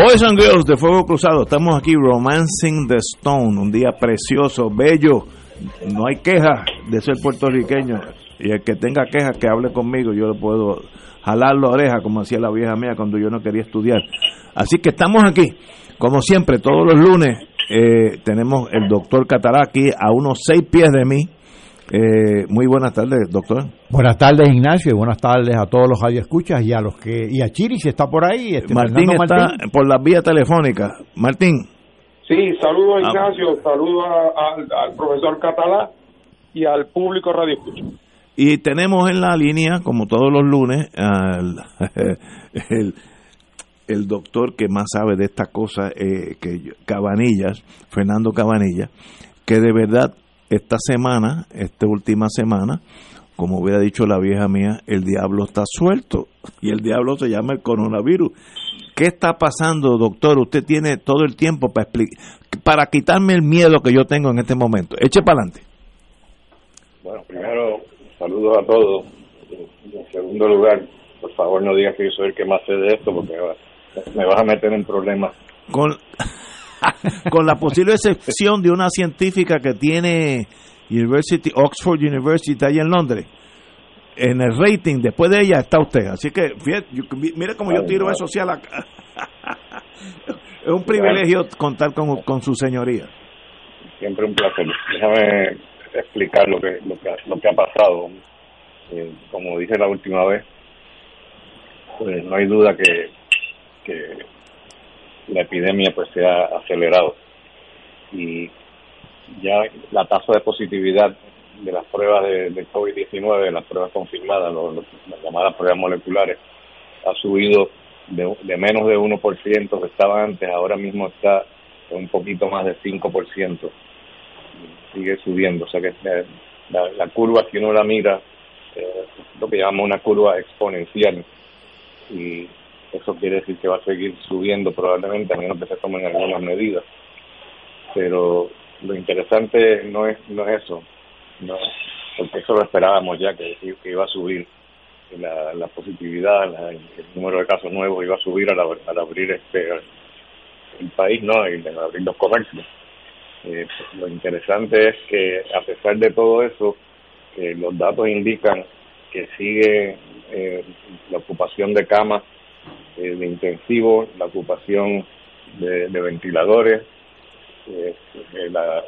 Boys and Girls de Fuego Cruzado, estamos aquí Romancing the Stone, un día precioso, bello, no hay queja de ser puertorriqueño y el que tenga quejas que hable conmigo, yo le puedo jalar la oreja como hacía la vieja mía cuando yo no quería estudiar. Así que estamos aquí, como siempre, todos los lunes eh, tenemos el doctor Cataraki a unos seis pies de mí, eh, muy buenas tardes, doctor. Buenas tardes, Ignacio, y buenas tardes a todos los radioescuchas y a los que y a Chiri si está por ahí. Este, Martín Fernando está Martín. por la vía telefónica. Martín, Sí, saludos Ah. Ignacio, saludos a- al, al profesor Catalá y al público Radio Escucha. y tenemos en la línea, como todos los lunes, al el, el doctor que más sabe de esta cosa, eh, que Cabanillas, Fernando Cabanillas, que de verdad esta semana, esta última semana, como hubiera dicho la vieja mía, el diablo está suelto y el diablo se llama el coronavirus. ¿Qué está pasando, doctor? Usted tiene todo el tiempo para explicar, para quitarme el miedo que yo tengo en este momento. Eche para adelante. Bueno, primero, saludos a todos. En segundo lugar, por favor no digas que yo soy el que más sé de esto porque me, va- me vas a meter en problemas. con, con la posible excepción de una científica que tiene University, Oxford University allá en Londres. En el rating, después de ella está usted. Así que, fíjate, mira cómo yo tiro eso hacia la... es un privilegio contar con, con su señoría. Siempre un placer. Déjame explicar lo que lo que, lo que ha pasado. Eh, como dije la última vez, pues no hay duda que, que la epidemia pues se ha acelerado. Y ya la tasa de positividad de las pruebas de, de COVID-19, de las pruebas confirmadas, lo- lo- las llamadas pruebas moleculares, ha subido de, de menos de 1% que estaba antes, ahora mismo está un poquito más de 5%, sigue subiendo, o sea que eh, la, curva, si uno la mira, eh, lo que llamamos una curva exponencial, y eso quiere decir que va a seguir subiendo probablemente, a menos que se tomen algunas medidas. Pero lo interesante no es no es eso, no, porque eso lo esperábamos ya, que, iba a subir la, la positividad, la- el número de casos nuevos iba a subir al, al abrir este el país, ¿no? Y al abrir los comercios. Eh, lo interesante es que a pesar de todo eso, eh, los datos indican que sigue eh, la ocupación de camas eh, de intensivos, la ocupación de, de ventiladores, eh, eh, la,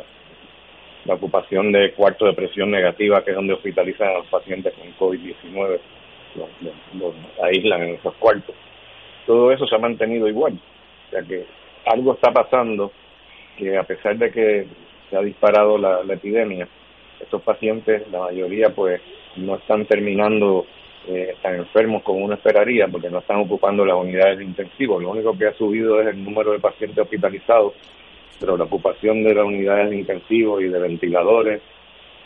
ocupación de cuartos de presión negativa, que es donde hospitalizan a los pacientes con COVID-19, los, los- aíslan en esos cuartos. Todo eso se ha mantenido igual. O sea que algo está pasando que a pesar de que se ha disparado la epidemia, estos pacientes, la mayoría, pues no están terminando eh, tan enfermos como uno esperaría, porque no están ocupando las unidades de intensivo. Lo único que ha subido es el número de pacientes hospitalizados, pero la ocupación de las unidades de intensivo y de ventiladores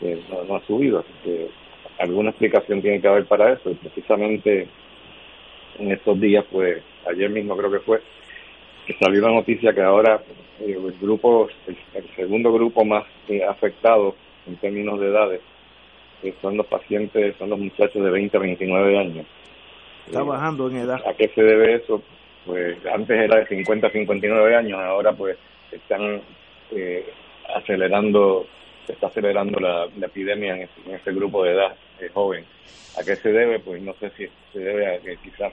eh, no, no ha subido. Así que alguna explicación tiene que haber para eso. Y precisamente en estos días, pues ayer mismo creo que fue, que salió la noticia que ahora eh, el grupo, el, el segundo grupo más eh, afectado en términos de edades, que son los pacientes, son los muchachos de 20 a 29 años. Está bajando en edad. ¿A qué se debe eso? Pues antes era de 50 a 59 años, ahora pues están eh, acelerando, se está acelerando la, la epidemia en ese, en ese grupo de edad eh, joven. ¿A qué se debe? Pues no sé si se debe a que quizás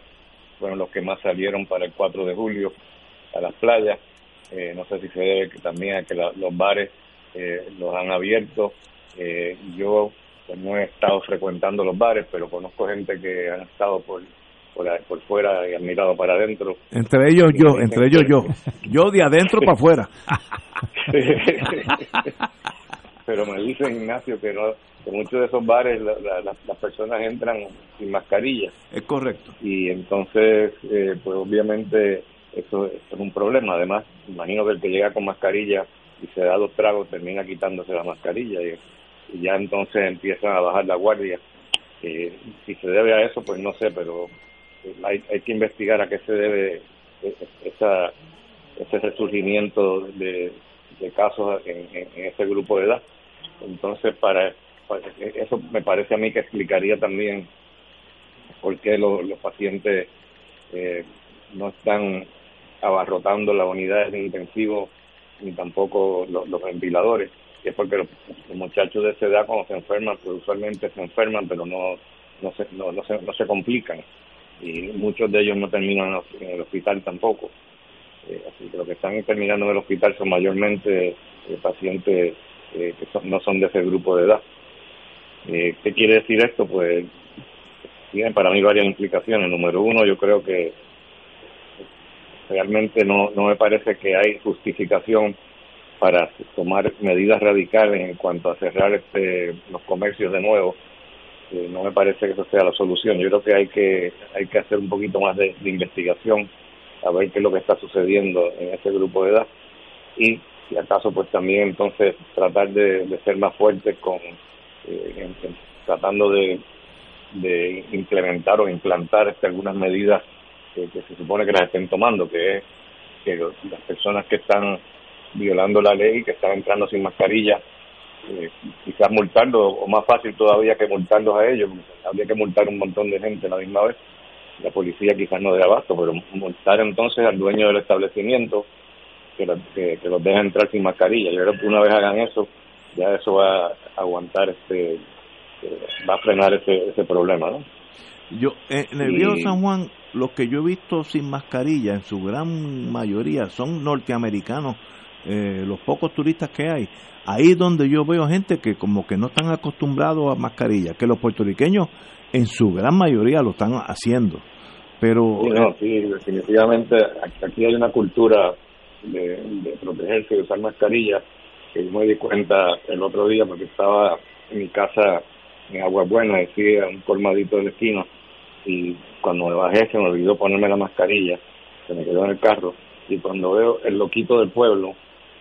fueron los que más salieron para el 4 de julio a las playas. Eh, no sé si se debe que también a que la- los bares eh, los han abierto. Eh, yo no he estado frecuentando los bares, pero conozco gente que han estado por por, por fuera y han mirado para adentro. Entre ellos yo, entre ellos yo. Yo de adentro para afuera. pero me dice Ignacio que no que muchos de esos bares las personas entran sin mascarilla. Es correcto. Y entonces, eh, pues obviamente eso, es un problema. Además, imagino que el que llega con mascarilla y se da dos tragos termina quitándose la mascarilla y, ya entonces empiezan a bajar la guardia. Eh, si se debe a eso, pues no sé, pero eh, hay, hay que investigar a qué se debe esa, ese resurgimiento de, casos en, en, ese grupo de edad. Entonces, para, eso me parece a mí que explicaría también por qué los, pacientes eh, no están abarrotando las unidades de intensivo ni tampoco los, ventiladores. Y es porque los, muchachos de esa edad cuando se enferman, pues usualmente se enferman, pero no, no, se, no, no, se, no se complican. Y muchos de ellos no terminan en el hospital tampoco. Eh, así que los que están terminando en el hospital son mayormente eh, pacientes eh, que no son de ese grupo de edad. ¿Qué quiere decir esto? Pues tienen para mí varias implicaciones. Número uno, yo creo que realmente no, no me parece que hay justificación para tomar medidas radicales en cuanto a cerrar este, los comercios de nuevo. no me parece que eso sea la solución. Yo creo que hay que hay que hacer un poquito más de investigación a ver qué es lo que está sucediendo en ese grupo de edad y si acaso pues también entonces tratar de, ser más fuertes con eh, tratando de, de implementar o implantar este, algunas medidas que, se supone que las estén tomando que es que las personas que están violando la ley que están entrando sin mascarilla eh, quizás multarlos o más fácil todavía que multarlos a ellos habría que multar un montón de gente a la misma vez la policía quizás no dé abasto, pero multar entonces al dueño del establecimiento que, que, los deja entrar sin mascarilla. Yo creo que una vez hagan eso, ya eso va a aguantar este, eh, va a frenar ese, ese problema, ¿no? Yo, eh, en el viejo San Juan, los que yo he visto sin mascarilla, en su gran mayoría, son norteamericanos, eh, los pocos turistas que hay. Ahí es donde yo veo gente que como que no están acostumbrados a mascarilla, que los puertorriqueños en su gran mayoría lo están haciendo. Pero sí, no, sí, definitivamente aquí hay una cultura de, protegerse, de usar mascarilla, que yo me di cuenta el otro día porque estaba en mi casa en Agua Buena, decía un colmadito de la esquina, y cuando me bajé se me olvidó ponerme la mascarilla, se me quedó en el carro, y cuando veo el loquito del pueblo,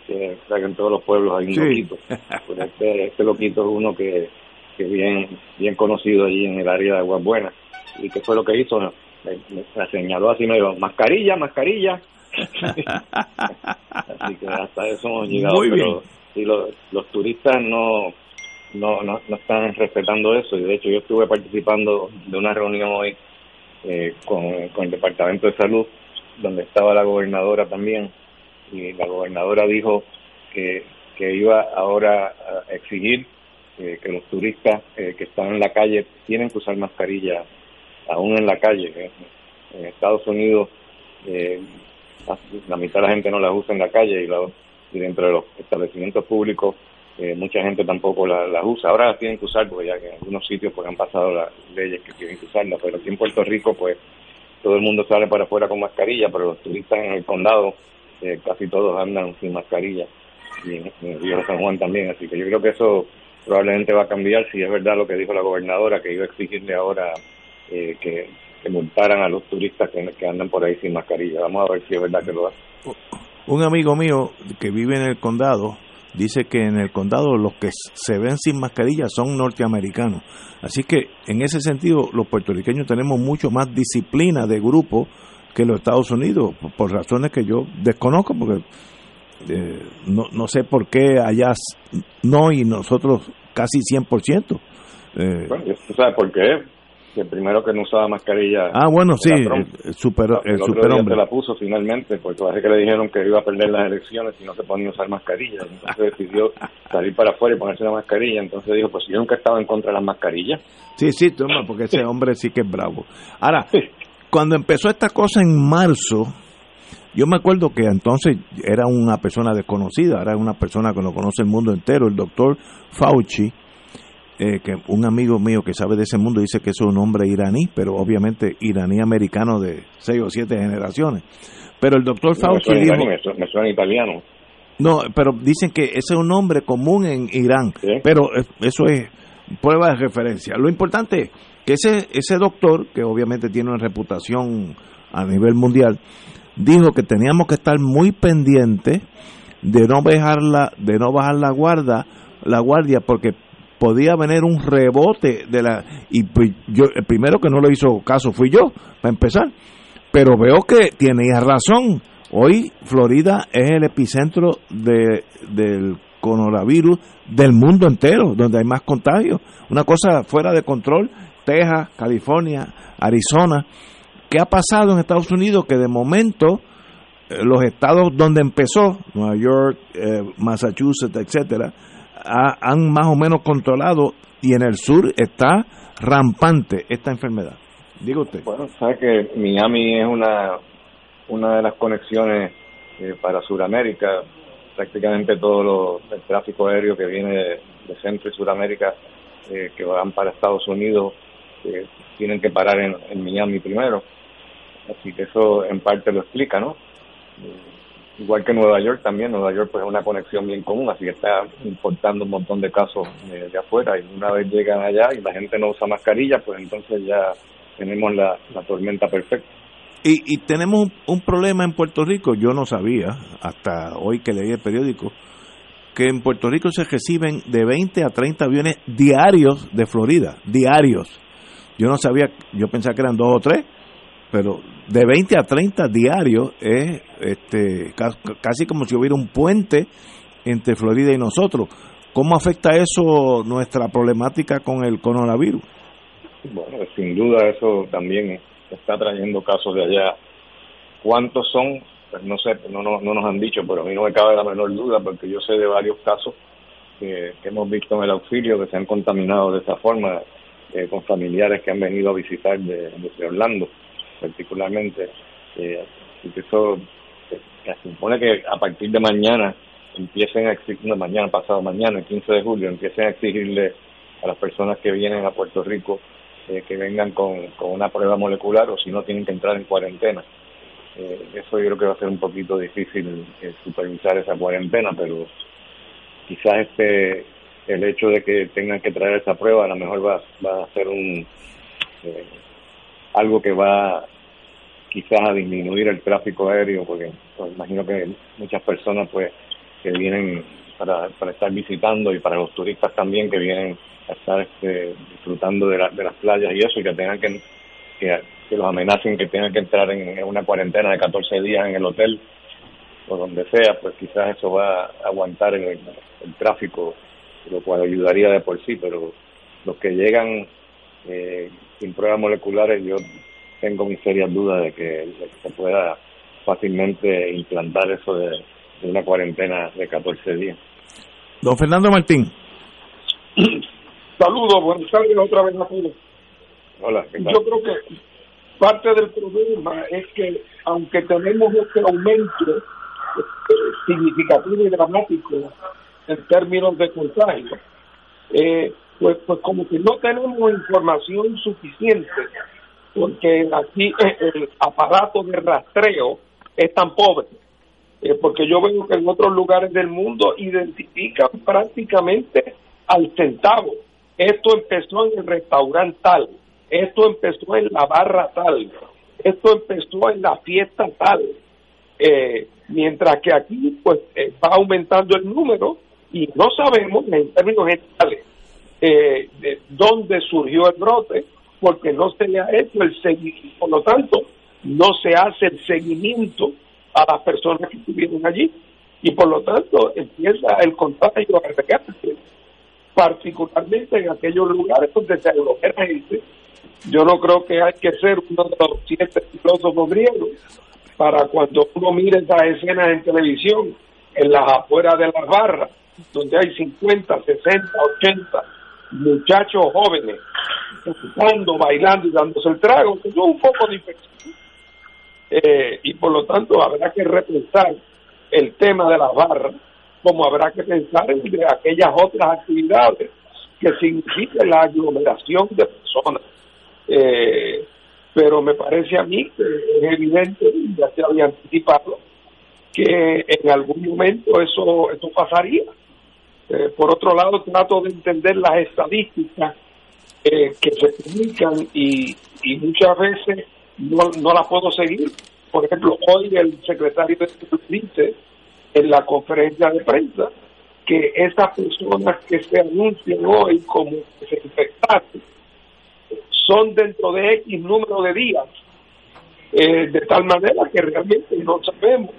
que, en todos los pueblos hay un loquito, pues este, este loquito es uno que que bien bien conocido allí en el área de Aguas Buenas. ¿Y qué fue lo que hizo? Me, señaló así, me dijo, mascarilla, mascarilla. así que hasta eso hemos llegado. pero si los, los turistas no, no, no, están respetando eso, y de hecho yo estuve participando de una reunión hoy eh, con, con el Departamento de Salud, donde estaba la gobernadora también, y la gobernadora dijo que, que iba ahora a exigir eh, que los turistas eh, que están en la calle tienen que usar mascarilla aún en la calle. Eh, en Estados Unidos la mitad de la gente no las usa en la calle y, y dentro de los establecimientos públicos mucha gente tampoco las usa. Ahora las tienen que usar porque ya que en algunos sitios pues han pasado las leyes que tienen que usarlas, pero aquí en Puerto Rico pues todo el mundo sale para afuera con mascarilla, pero los turistas en el condado casi todos andan sin mascarilla y en, el Río San Juan también, así que yo creo que eso probablemente va a cambiar si es verdad lo que dijo la gobernadora, que iba a exigirle ahora eh, que, multaran a los turistas que, andan por ahí sin mascarilla. Vamos a ver si es verdad que lo hace. Un amigo mío que vive en el condado dice que en el condado los que se ven sin mascarilla son norteamericanos. Así que en ese sentido los puertorriqueños tenemos mucho más disciplina de grupo que los Estados Unidos, por razones que yo desconozco, porque eh, no, no sé por qué allá no y nosotros casi 100%. Eh, bueno, ¿tú sabes por qué? Que primero que no usaba mascarilla. Ah, bueno, sí, el, super, el, superhombre. se la puso finalmente, porque parece que le dijeron que iba a perder las elecciones si no se ponía a usar mascarilla. Entonces decidió salir para afuera y ponerse una mascarilla. Entonces dijo, pues yo nunca estaba en contra de las mascarillas. Sí, sí, toma, porque ese hombre sí que es bravo. Ahora, cuando empezó esta cosa en marzo, yo me acuerdo que entonces era una persona desconocida, era una persona que no conoce el mundo entero, el doctor Fauci, eh, que un amigo mío que sabe de ese mundo dice que es un hombre iraní, pero obviamente iraní americano de seis o siete generaciones. Pero el doctor Fauci dijo... me, suena, italiano. No, pero dicen que ese es un nombre común en Irán, pero eso es prueba de referencia. Lo importante es que ese, ese doctor, que obviamente tiene una reputación a nivel mundial, dijo que teníamos que estar muy pendientes de no bajar la, de no bajar la guardia, la guardia porque podía venir un rebote de la y pues yo el primero que no le hizo caso fui yo para empezar. Pero veo que tenía razón. Hoy Florida es el epicentro de, del coronavirus del mundo entero donde hay más contagios una cosa fuera de control Texas California Arizona qué ha pasado en Estados Unidos que de momento eh, los estados donde empezó, Nueva York, eh, Massachusetts, etcétera, han más o menos controlado y en el sur está rampante esta enfermedad. Diga usted. Bueno, sabe que Miami es una, una de las conexiones eh, para Sudamérica. Prácticamente todo lo, el tráfico aéreo que viene de, Centro y Sudamérica que van para Estados Unidos tienen que parar en, Miami primero. Así que eso en parte lo explica, ¿no? igual que Nueva York también, Nueva York pues es una conexión bien común, así que está importando un montón de casos de, afuera y una vez llegan allá y la gente no usa mascarilla, pues entonces ya tenemos la, tormenta perfecta. Y, y tenemos un, problema en Puerto Rico, yo no sabía, hasta hoy que leí el periódico, que en Puerto Rico se reciben de 20 a 30 aviones diarios de Florida, diarios. Yo no sabía, yo pensaba que eran dos o tres, pero de 20 a 30 diarios es este, casi como si hubiera un puente entre Florida y nosotros. ¿Cómo afecta eso nuestra problemática con el coronavirus? Bueno, sin duda eso también está trayendo casos de allá. ¿Cuántos son? Pues no sé, no, no, no nos han dicho, pero a mí no me cabe la menor duda porque yo sé de varios casos que, hemos visto en el auxilio que se han contaminado de esa forma eh, con familiares que han venido a visitar de, Orlando particularmente. Eh, que eso eh, se supone que a partir de mañana empiecen a exigir, mañana, pasado mañana, el 15 de julio, empiecen a exigirle a las personas que vienen a Puerto Rico eh, que vengan con, con una prueba molecular o si no tienen que entrar en cuarentena. Eh, eso yo creo que va a ser un poquito difícil supervisar esa cuarentena, pero quizás este el hecho de que tengan que traer esa prueba a lo mejor va, va a ser un algo que va quizás a disminuir el tráfico aéreo, porque pues, imagino que muchas personas pues que vienen para, para estar visitando y para los turistas también que vienen a estar este, disfrutando de, de las playas y eso, y que tengan que, que, los amenacen que tengan que entrar en, una cuarentena de 14 días en el hotel o donde sea, pues quizás eso va a aguantar el, el tráfico, lo cual ayudaría de por sí, pero los que llegan eh, sin pruebas moleculares, yo tengo mis serias dudas de que, se pueda fácilmente implantar eso de, una cuarentena de 14 días. Don Fernando Martín. Saludos, buenas tardes otra vez a todos. Hola, Yo creo que parte del problema es que aunque tenemos este aumento eh, significativo y dramático en términos de contagio, eh, pues, pues como que no tenemos información suficiente, porque aquí eh, el aparato de rastreo es tan pobre, eh, porque yo veo que en otros lugares del mundo identifican prácticamente al centavo. Esto empezó en el restaurante tal, esto empezó en la barra tal, esto empezó en la fiesta tal. Eh, mientras que aquí pues va aumentando el número y no sabemos en términos generales eh, de dónde surgió el brote, porque no se le ha hecho el seguimiento, por lo tanto, no se hace el seguimiento a las personas que estuvieron allí y por lo tanto empieza el contagio a regarse, particularmente en aquellos lugares donde se aglomera gente. Yo no creo que hay que ser uno de los siete filósofos griegos para cuando uno mire esas escenas en televisión, en las afueras de las barras, donde hay 50, 60, 80 muchachos jóvenes jugando, bailando y dándose el trago, que es un poco difícil. Eh, y por lo tanto habrá que repensar el tema de las barras, como habrá que pensar en aquellas otras actividades que significan la aglomeración de personas. Eh, pero me parece a mí que es evidente, ya se había anticipado, que en algún momento eso, eso pasaría Eh, por otro lado, trato de entender las estadísticas eh, que se publican y, muchas veces no, las puedo seguir. Por ejemplo, hoy el secretario dice en la conferencia de prensa que esas personas que se anuncian hoy como que son dentro de X número de días, eh, de tal manera que realmente no sabemos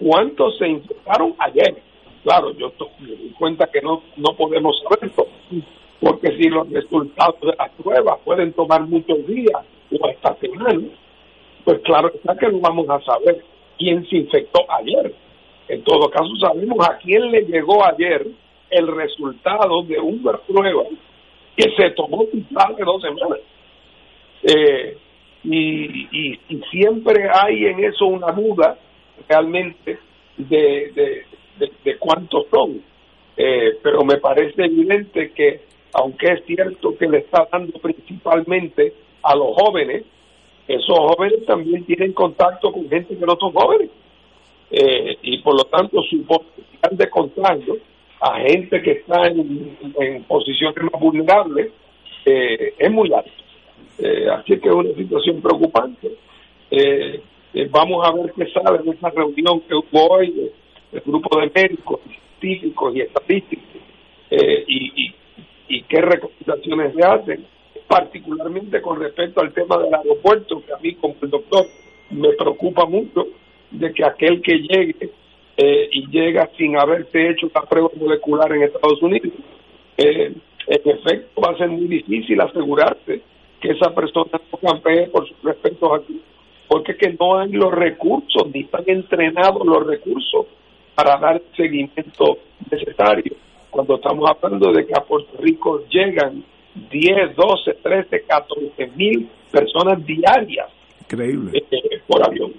cuántos se infectaron ayer. Claro, yo me doy cuenta que no, no podemos saberlo, porque si los resultados de las pruebas pueden tomar muchos días o hasta semanas, pues claro está que no vamos a saber quién se infectó ayer. En todo caso, sabemos a quién le llegó ayer el resultado de una prueba que se tomó de dos semanas. Eh, y, y, siempre hay en eso una duda realmente de, de, cuántos son. Eh, pero me parece evidente que, aunque es cierto que le está dando principalmente a los jóvenes, esos jóvenes también tienen contacto con gente que no son jóvenes. Eh, y por lo tanto su posibilidad de contagio a gente que está en, en posiciones más vulnerables eh, es muy alta. Eh, así que es una situación preocupante. Vamos a ver qué sale de esa reunión que hubo hoy del grupo de médicos, científicos y estadísticos y, y, qué recomendaciones se hacen, particularmente con respecto al tema del aeropuerto, que a mí como el doctor me preocupa mucho de que aquel que llegue y llega sin haberse hecho la prueba molecular en Estados Unidos, en efecto va a ser muy difícil asegurarse que esa persona no campee por sus respetos aquí, porque que no hay los recursos, ni están entrenados los recursos para dar el seguimiento necesario. Cuando estamos hablando de que a Puerto Rico llegan 10, 12, 13, 14 mil personas diarias Increíble. Eh, por avión.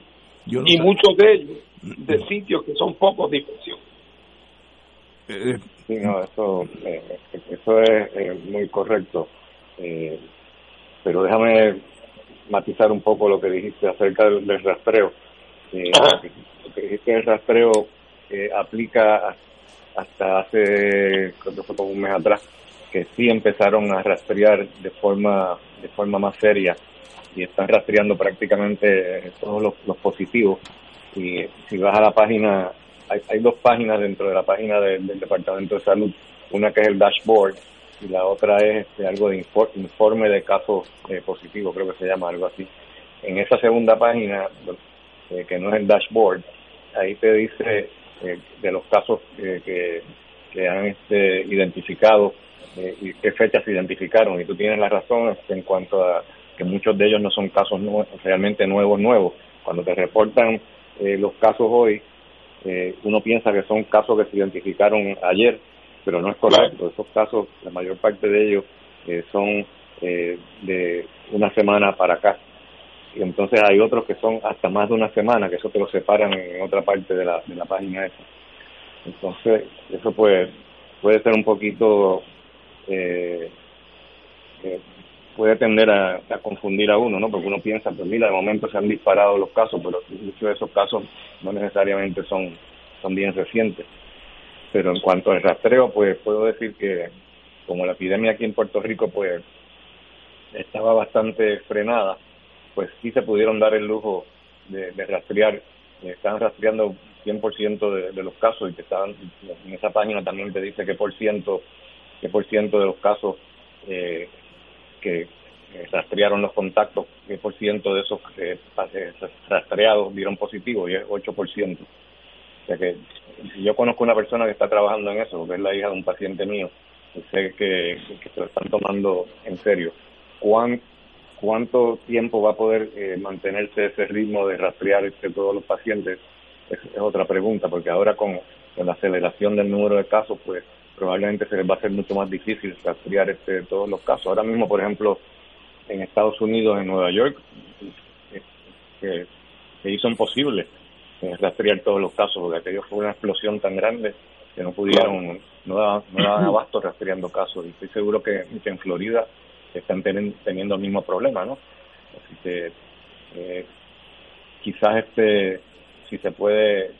y muchos de ellos de sitios que son pocos dimensión. Eh, sí, no, eso, eh, eso es muy correcto. Eh, pero déjame matizar un poco lo que dijiste acerca del, rastreo. Eh, lo que dijiste del rastreo eh, aplica hasta hace, creo fue como un mes atrás, que sí empezaron a rastrear de forma, de forma más seria y están rastreando prácticamente todos los, positivos. Y si vas a la página, hay, hay dos páginas dentro de la página del Departamento de Salud, una que es el dashboard, y la otra es este, algo de informe de casos eh, positivos, creo que se llama algo así. En esa segunda página, eh, que no es el dashboard, ahí te dice eh, de los casos que, que han este, identificado y qué fechas se identificaron. Y tú tienes la razón este, en cuanto a que muchos de ellos no son casos realmente nuevos, nuevos. Cuando te reportan los casos hoy, uno piensa que son casos que se identificaron ayer, pero no es correcto. Esos casos, la mayor parte de ellos eh, son eh, de una semana para acá. Y entonces hay otros que son hasta más de una semana, que eso te lo separan en otra parte de la, de la página esa. Entonces, eso puede, puede ser un poquito, eh, puede tender a, a, confundir a uno, ¿no? Porque uno piensa, pues mira, de momento se han disparado los casos, pero muchos de esos casos no necesariamente son, son bien recientes. Pero en cuanto al rastreo, pues puedo decir que como la epidemia aquí en Puerto Rico pues estaba bastante frenada, pues sí se pudieron dar el lujo de, rastrear, estaban rastreando 100% de, de los casos y que estaban en esa página también te dice qué por ciento, qué por ciento de los casos eh, que rastrearon los contactos, qué por ciento de esos eh, rastreados dieron positivo y es 8%. O sea que yo conozco una persona que está trabajando en eso, que es la hija de un paciente mío, y sé que, se lo están tomando en serio. ¿Cuán, ¿Cuánto tiempo va a poder eh, mantenerse ese ritmo de rastrear este, todos los pacientes? Es, otra pregunta, porque ahora con, la aceleración del número de casos, pues probablemente se les va a hacer mucho más difícil rastrear este, todos los casos. Ahora mismo, por ejemplo, en Estados Unidos, en Nueva York, eh, se hizo imposible rastrear todos los casos, porque aquello fue una explosión tan grande que no pudieron, no daban, no abasto rastreando casos. Y estoy seguro que, en Florida están teniendo el mismo problema, ¿no? Así que eh, quizás este, si se puede,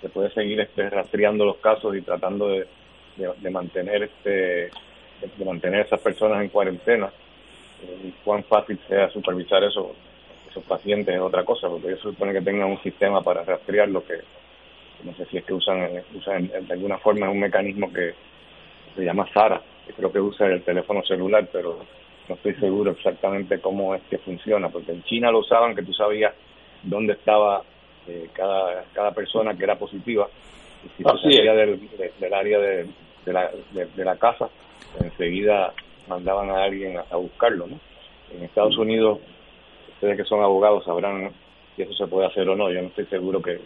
se puede seguir este, rastreando los casos y tratando de, de, mantener este de mantener esas personas en cuarentena eh, cuán fácil sea supervisar eso esos pacientes es otra cosa porque ellos supone que tengan un sistema para rastrear lo que no sé si es que usan, usan de alguna forma un mecanismo que se llama SARA que creo que usa el teléfono celular pero no estoy seguro exactamente cómo es que funciona porque en China lo usaban que tú sabías dónde estaba eh, cada cada persona que era positiva y si salía del, del área de, de, la, de, la casa enseguida mandaban a alguien a, buscarlo ¿no? en Estados Unidos ustedes que son abogados sabrán si eso se puede hacer o no yo no estoy seguro que,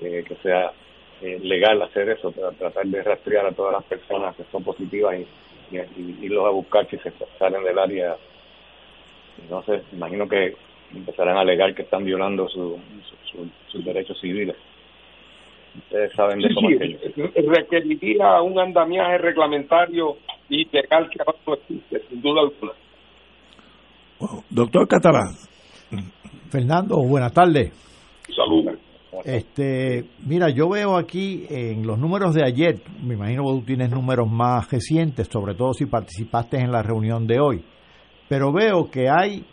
que, sea eh, legal hacer eso para tratar de rastrear a todas las personas que son positivas y, y, irlos a buscar si se salen del área no sé imagino que empezarán a alegar que están violando su, sus derechos civiles. Ustedes saben de cómo requeriría un andamiaje reglamentario y legal que ahora no existe, sin duda alguna. doctor Catalán. Fernando, buenas tardes. Saludos. Este, mira, yo veo aquí en los números de ayer, me imagino que tú tienes números más recientes, sobre todo si participaste en la reunión de hoy, pero veo que hay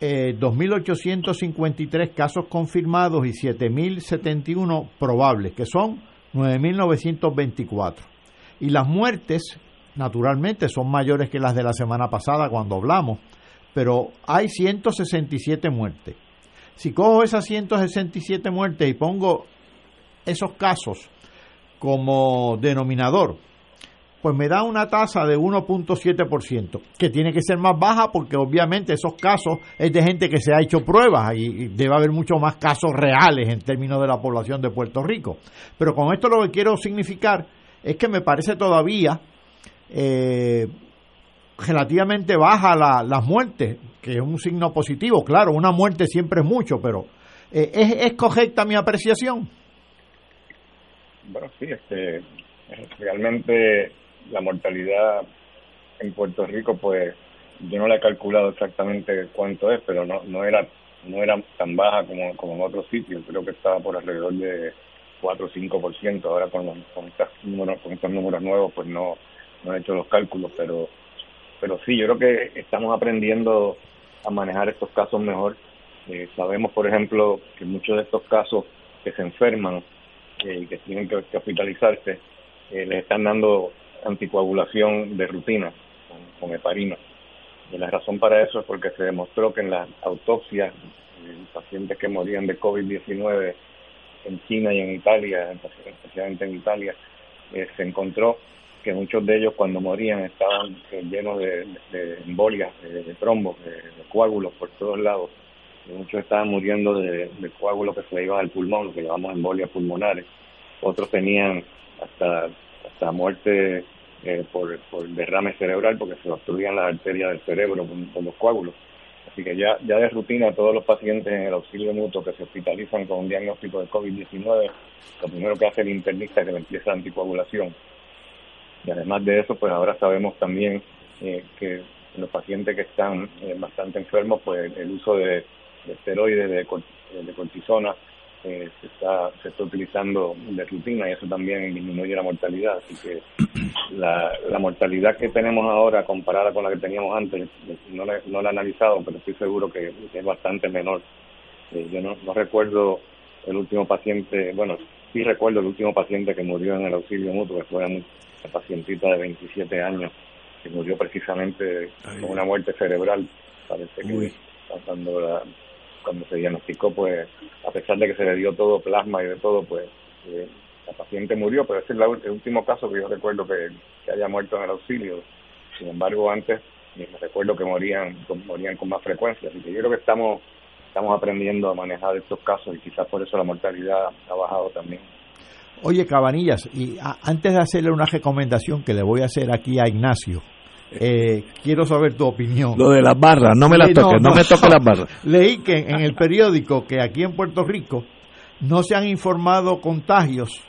eh, 2.853 casos confirmados y 7.071 probables, que son 9.924. Y las muertes, naturalmente, son mayores que las de la semana pasada cuando hablamos, pero hay 167 muertes. Si cojo esas 167 muertes y pongo esos casos como denominador, pues me da una tasa de 1.7%, que tiene que ser más baja porque obviamente esos casos es de gente que se ha hecho pruebas y debe haber mucho más casos reales en términos de la población de Puerto Rico. Pero con esto lo que quiero significar es que me parece todavía eh, relativamente baja la, las muertes, que es un signo positivo. Claro, una muerte siempre es mucho, pero eh, ¿es, ¿es correcta mi apreciación? Bueno, sí, este, realmente la mortalidad en Puerto Rico, pues yo no la he calculado exactamente cuánto es, pero no no era no era tan baja como, como en otros sitios. Creo que estaba por alrededor de 4 o 5%. Ahora con, con, estos números, con estos números nuevos, pues no, no he hecho los cálculos, pero, pero sí, yo creo que estamos aprendiendo a manejar estos casos mejor. Eh, sabemos, por ejemplo, que muchos de estos casos que se enferman eh, y que tienen que, hospitalizarse, eh, les están dando anticoagulación de rutina con, heparina. Y la razón para eso es porque se demostró que en las autopsias de pacientes que morían de COVID-19 en China y en Italia, especialmente en Italia, eh, se encontró que muchos de ellos cuando morían estaban eh, llenos de, embolias, de, trombos, de, coágulos por todos lados. Muchos estaban muriendo de, coágulos que se le iban al pulmón, lo que llamamos embolias pulmonares. Otros tenían hasta, hasta muerte eh, por, por derrame cerebral porque se obstruían las arterias del cerebro con, los coágulos. Así que ya, ya de rutina todos los pacientes en el auxilio mutuo que se hospitalizan con un diagnóstico de COVID-19, lo primero que hace el internista es que le empieza la anticoagulación. Y además de eso, pues ahora sabemos también eh, que los pacientes que están eh, bastante enfermos, pues el uso de, esteroides, de, de cortisona, eh, se está se está utilizando de rutina y eso también disminuye la mortalidad. Así que la, la mortalidad que tenemos ahora comparada con la que teníamos antes no la, no la he analizado pero estoy seguro que es bastante menor. Eh, yo no, no recuerdo el último paciente bueno sí recuerdo el último paciente que murió en el auxilio mutuo que fue una pacientita de 27 años que murió precisamente con una muerte cerebral parece que cuando la, cuando se diagnosticó, pues, a pesar de que se le dio todo plasma y de todo, pues, eh, la paciente murió, pero ese es el último caso que yo recuerdo que, haya muerto en el auxilio. Sin embargo, antes me recuerdo que morían, morían con más frecuencia. Así que yo creo que estamos, estamos aprendiendo a manejar estos casos y quizás por eso la mortalidad ha bajado también. Oye, Cabanillas, y antes de hacerle una recomendación que le voy a hacer aquí a Ignacio, eh, quiero saber tu opinión. Lo de las barras, no me las toques, no, me toques las barras. Leí que en el periódico que aquí en Puerto Rico no se han informado contagios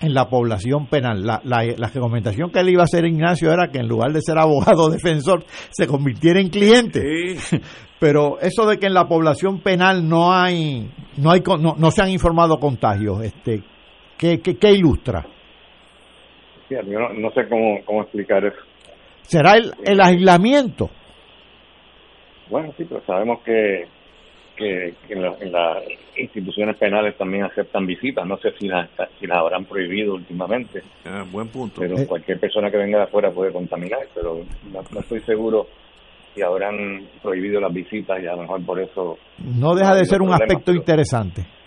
en la población penal. La, la, la, recomendación que le iba a hacer Ignacio era que en lugar de ser abogado defensor se convirtiera en cliente. Pero eso de que en la población penal no hay, no hay, no, se han informado contagios, este, ¿qué, qué, qué ilustra? yo no, sé cómo, cómo explicar eso. ¿Será el, el aislamiento? Bueno, sí, pero sabemos que, que, en, las instituciones penales también aceptan visitas. No sé si las, si las habrán prohibido últimamente. Ah, buen punto. Pero eh. cualquier persona que venga de afuera puede contaminar, pero no, estoy seguro si habrán prohibido las visitas y a lo mejor por eso... No deja de ser un aspecto interesante.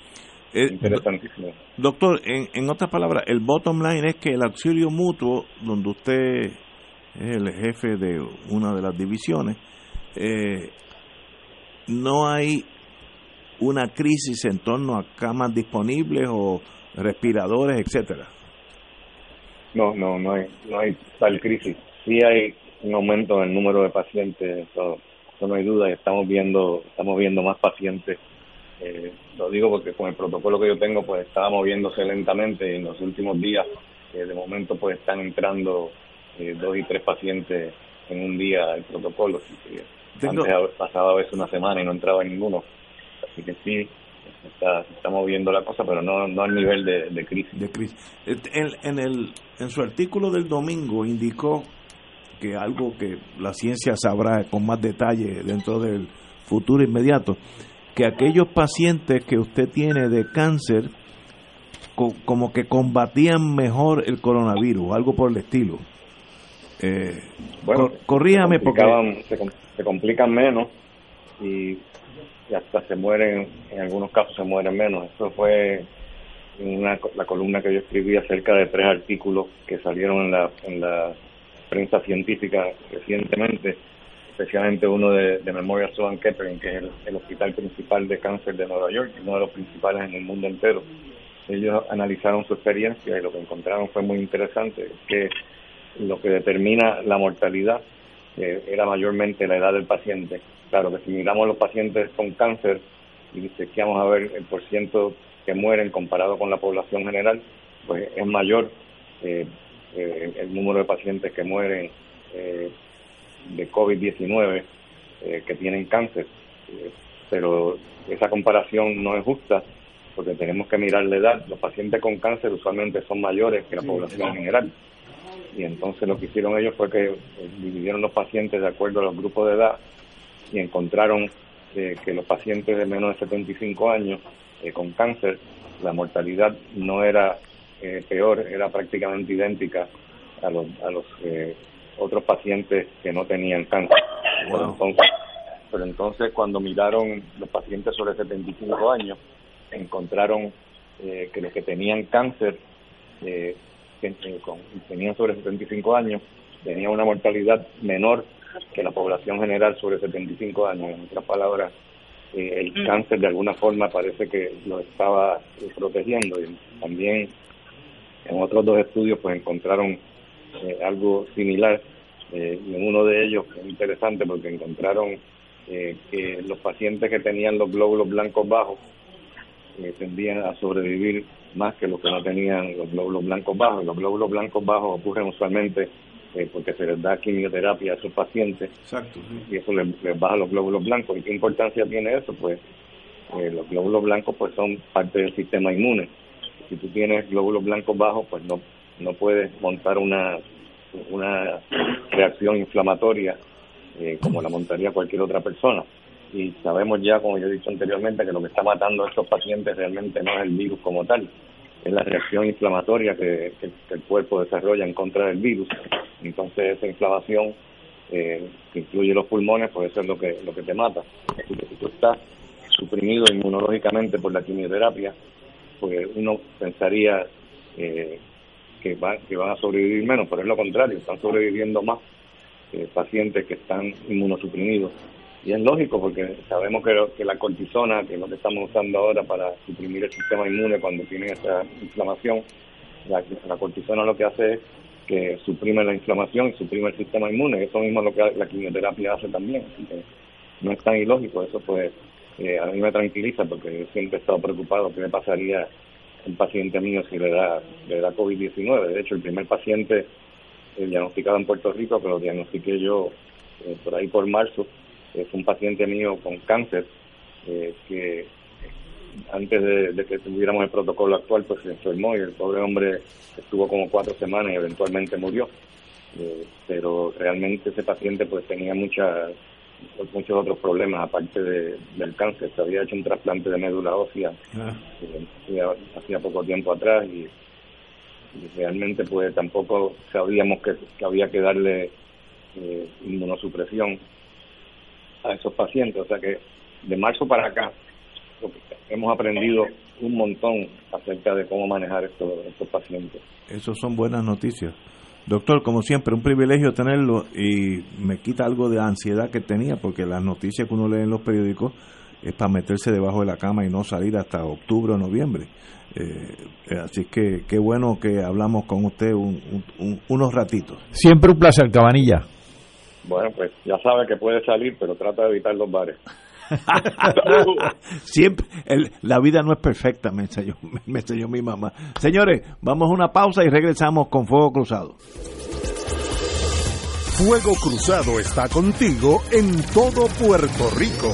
Eh, Interesantísimo. Doctor, en, en otras palabras, el bottom line es que el auxilio mutuo, donde usted es el jefe de una de las divisiones, eh, no hay una crisis en torno a camas disponibles o respiradores, etcétera. No, no, no hay, no hay tal crisis. Sí hay un aumento en el número de pacientes, eso, no hay duda, estamos viendo, estamos viendo más pacientes. Eh, lo digo porque con el protocolo que yo tengo, pues estaba moviéndose lentamente y en los últimos días, eh, de momento, pues están entrando eh, dos y tres pacientes en un día el protocolo. Tengo... Antes pasaba a veces una semana y no entraba ninguno. Así que sí, está, está moviendo la cosa, pero no, no al nivel de, crisis. De crisis. En, el, en su artículo del domingo indicó que algo que la ciencia sabrá con más detalle dentro del futuro inmediato, que aquellos pacientes que usted tiene de cáncer como que combatían mejor el coronavirus, algo por el estilo. Eh, bueno, corríjame porque se, complican menos y, hasta se mueren, en algunos casos se mueren menos. Eso fue una, la columna que yo escribí acerca de tres artículos que salieron en la, en la prensa científica recientemente, especialmente uno de, de Memorial Sloan Kettering, que es el, hospital principal de cáncer de Nueva York, uno de los principales en el mundo entero. Ellos analizaron su experiencia y lo que encontraron fue muy interesante, que lo que determina la mortalidad era mayormente la edad del paciente. Claro que si miramos los pacientes con cáncer y chequeamos a ver el porciento que mueren comparado con la población general, pues es mayor eh, eh, el número de pacientes que mueren eh, de COVID-19 que tienen cáncer. pero esa comparación no es justa porque tenemos que mirar la edad. Los pacientes con cáncer usualmente son mayores que la población general y entonces lo que hicieron ellos fue que eh, dividieron los pacientes de acuerdo a los grupos de edad y encontraron eh, que los pacientes de menos de 75 años eh, con cáncer, la mortalidad no era peor, era prácticamente idéntica a los, a los otros pacientes que no tenían cáncer. entonces, pero entonces cuando miraron los pacientes sobre 75 años, encontraron que los que tenían cáncer eh, con, tenían sobre 75 años tenían una mortalidad menor que la población general sobre 75 años. En otras palabras, eh, el mm. cáncer de alguna forma parece que lo estaba eh, protegiendo. Y también en otros dos estudios pues encontraron eh, algo similar y en uno de ellos es interesante porque encontraron que los pacientes que tenían los glóbulos blancos bajos tendían a sobrevivir más que los que no tenían los glóbulos blancos bajos. Los glóbulos blancos bajos ocurren usualmente eh, porque se les da quimioterapia a esos pacientes y eso les, baja los glóbulos blancos. ¿Y qué importancia tiene eso? Pues eh, los glóbulos blancos pues son parte del sistema inmune. Si tú tienes glóbulos blancos bajos, pues no, no puedes montar una, una reacción inflamatoria eh, como la montaría cualquier otra persona y sabemos ya, como yo he dicho anteriormente, que lo que está matando a estos pacientes realmente no es el virus como tal, es la reacción inflamatoria que, el cuerpo desarrolla en contra del virus. Entonces esa inflamación eh, que incluye los pulmones, pues eso es lo que, lo que te mata. Así que si tú estás suprimido inmunológicamente por la quimioterapia, pues uno pensaría eh, que, van, que van a sobrevivir menos, pero es lo contrario, están sobreviviendo más eh, pacientes que están inmunosuprimidos y es lógico porque sabemos que, que la cortisona, que es lo que estamos usando ahora para suprimir el sistema inmune cuando tienen esa inflamación, la, la cortisona lo que hace es que suprime la inflamación y suprime el sistema inmune. Eso mismo es lo que la quimioterapia hace también. Así que no es tan ilógico. Eso pues eh, a mí me tranquiliza porque yo siempre he estado preocupado qué me pasaría un paciente mío si le da, le da COVID-19. De hecho, el primer paciente eh, diagnosticado en Puerto Rico, que lo diagnostiqué yo eh, por ahí por marzo, es un paciente mío con cáncer eh, que antes de, que tuviéramos el protocolo actual, pues se enfermó y el pobre hombre estuvo como cuatro semanas y eventualmente murió. Eh, pero realmente ese paciente pues tenía muchas muchos otros problemas aparte del cáncer. Se había hecho un trasplante de médula ósea ah. eh, hacía, poco tiempo atrás y, realmente pues tampoco sabíamos que, había que darle eh, inmunosupresión a esos pacientes. O sea que de marzo para acá hemos aprendido un montón acerca de cómo manejar estos, estos pacientes. Esas son buenas noticias. Doctor, como siempre, un privilegio tenerlo y me quita algo de ansiedad que tenía porque las noticias que uno lee en los periódicos es para meterse debajo de la cama y no salir hasta octubre o noviembre. Eh, así que qué bueno que hablamos con usted unos ratitos. Siempre un placer, Cabanilla. Bueno, pues ya sabe que puede salir, pero trata de evitar los bares. Siempre, la vida no es perfecta, me enseñó, me enseñó mi mamá. Señores, vamos a una pausa y regresamos con Fuego Cruzado. Fuego Cruzado está contigo en todo Puerto Rico.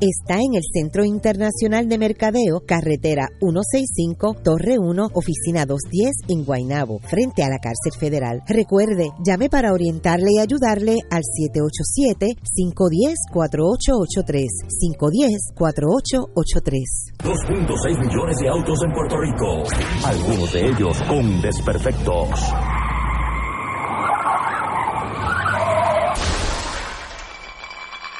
está en el Centro Internacional de Mercadeo, carretera 165, Torre 1, oficina 210 en Guaynabo, frente a la cárcel federal. Recuerde, llame para orientarle y ayudarle al 787-510-4883, 510-4883. 2.6 millones de autos en Puerto Rico, algunos de ellos con desperfectos.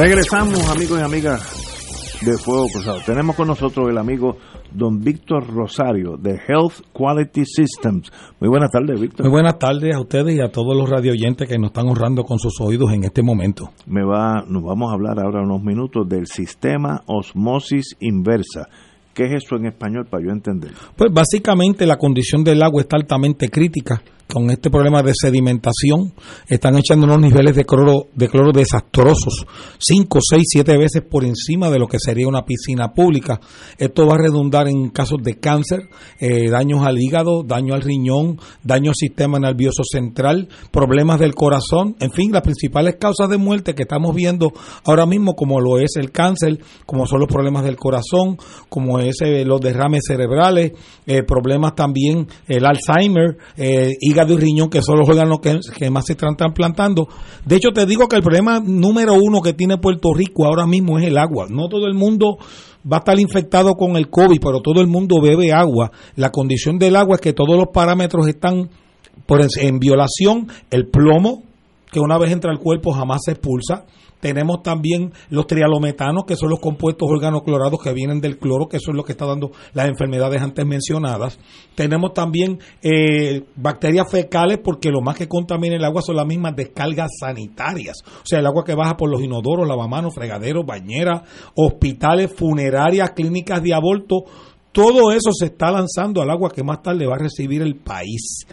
Regresamos, amigos y amigas de Fuego Cruzado. Tenemos con nosotros el amigo don Víctor Rosario de Health Quality Systems. Muy buenas tardes, Víctor. Muy buenas tardes a ustedes y a todos los radioyentes que nos están honrando con sus oídos en este momento. Me va, nos vamos a hablar ahora unos minutos del sistema osmosis inversa. ¿Qué es eso en español para yo entender? Pues básicamente la condición del agua está altamente crítica con este problema de sedimentación, están echando unos niveles de cloro, de cloro desastrosos, 5, 6, 7 veces por encima de lo que sería una piscina pública. Esto va a redundar en casos de cáncer, eh, daños al hígado, daño al riñón, daño al sistema nervioso central, problemas del corazón, en fin, las principales causas de muerte que estamos viendo ahora mismo, como lo es el cáncer, como son los problemas del corazón, como es eh, los derrames cerebrales, eh, problemas también el Alzheimer, hígado de riñón, que son los órganos que, más se están trasplantando. De hecho, te digo que el problema número uno que tiene Puerto Rico ahora mismo es el agua. No todo el mundo va a estar infectado con el COVID, pero todo el mundo bebe agua. La condición del agua es que todos los parámetros están en violación. El plomo, que una vez entra al cuerpo jamás se expulsa. Tenemos también los trialometanos, que son los compuestos organoclorados que vienen del cloro, que eso es lo que está dando las enfermedades antes mencionadas. Tenemos también eh, bacterias fecales, porque lo más que contamina el agua son las mismas descargas sanitarias. O sea, el agua que baja por los inodoros, lavamanos, fregaderos, bañeras, hospitales, funerarias, clínicas de aborto Todo eso se está lanzando al agua que más tarde va a recibir el país.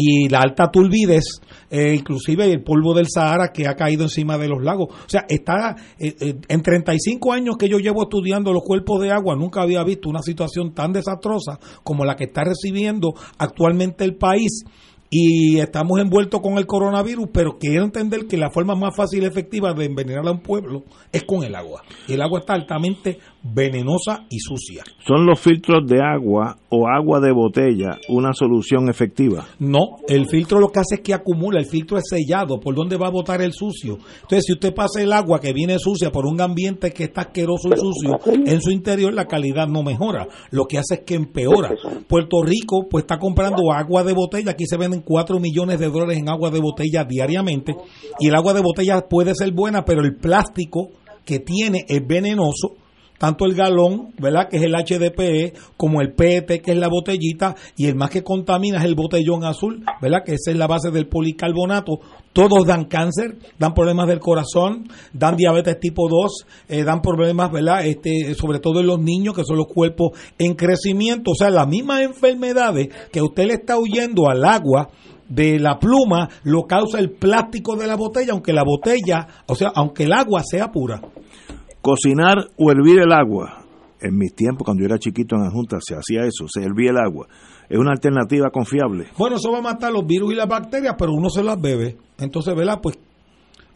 Y la alta turbidez, eh, inclusive el polvo del Sahara que ha caído encima de los lagos. O sea, está eh, eh, en 35 años que yo llevo estudiando los cuerpos de agua, nunca había visto una situación tan desastrosa como la que está recibiendo actualmente el país y estamos envueltos con el coronavirus, pero quiero entender que la forma más fácil y efectiva de envenenar a un pueblo es con el agua. Y el agua está altamente venenosa y sucia. ¿Son los filtros de agua o agua de botella una solución efectiva? No, el filtro lo que hace es que acumula, el filtro es sellado, ¿por dónde va a botar el sucio? Entonces, si usted pasa el agua que viene sucia por un ambiente que está asqueroso y sucio, en su interior la calidad no mejora, lo que hace es que empeora. Puerto Rico pues está comprando agua de botella, aquí se venden 4 millones de dólares en agua de botella diariamente, y el agua de botella puede ser buena, pero el plástico que tiene es venenoso tanto el galón, ¿verdad? Que es el HDPE, como el PET, que es la botellita, y el más que contamina es el botellón azul, ¿verdad? Que esa es la base del policarbonato. Todos dan cáncer, dan problemas del corazón, dan diabetes tipo 2, eh, dan problemas, ¿verdad? Este, sobre todo en los niños, que son los cuerpos en crecimiento. O sea, las mismas enfermedades que usted le está huyendo al agua, de la pluma lo causa el plástico de la botella, aunque la botella, o sea, aunque el agua sea pura. Cocinar o hervir el agua. En mis tiempos, cuando yo era chiquito en la Junta, se hacía eso, se hervía el agua. ¿Es una alternativa confiable? Bueno, eso va a matar los virus y las bacterias, pero uno se las bebe. Entonces, ¿verdad? Pues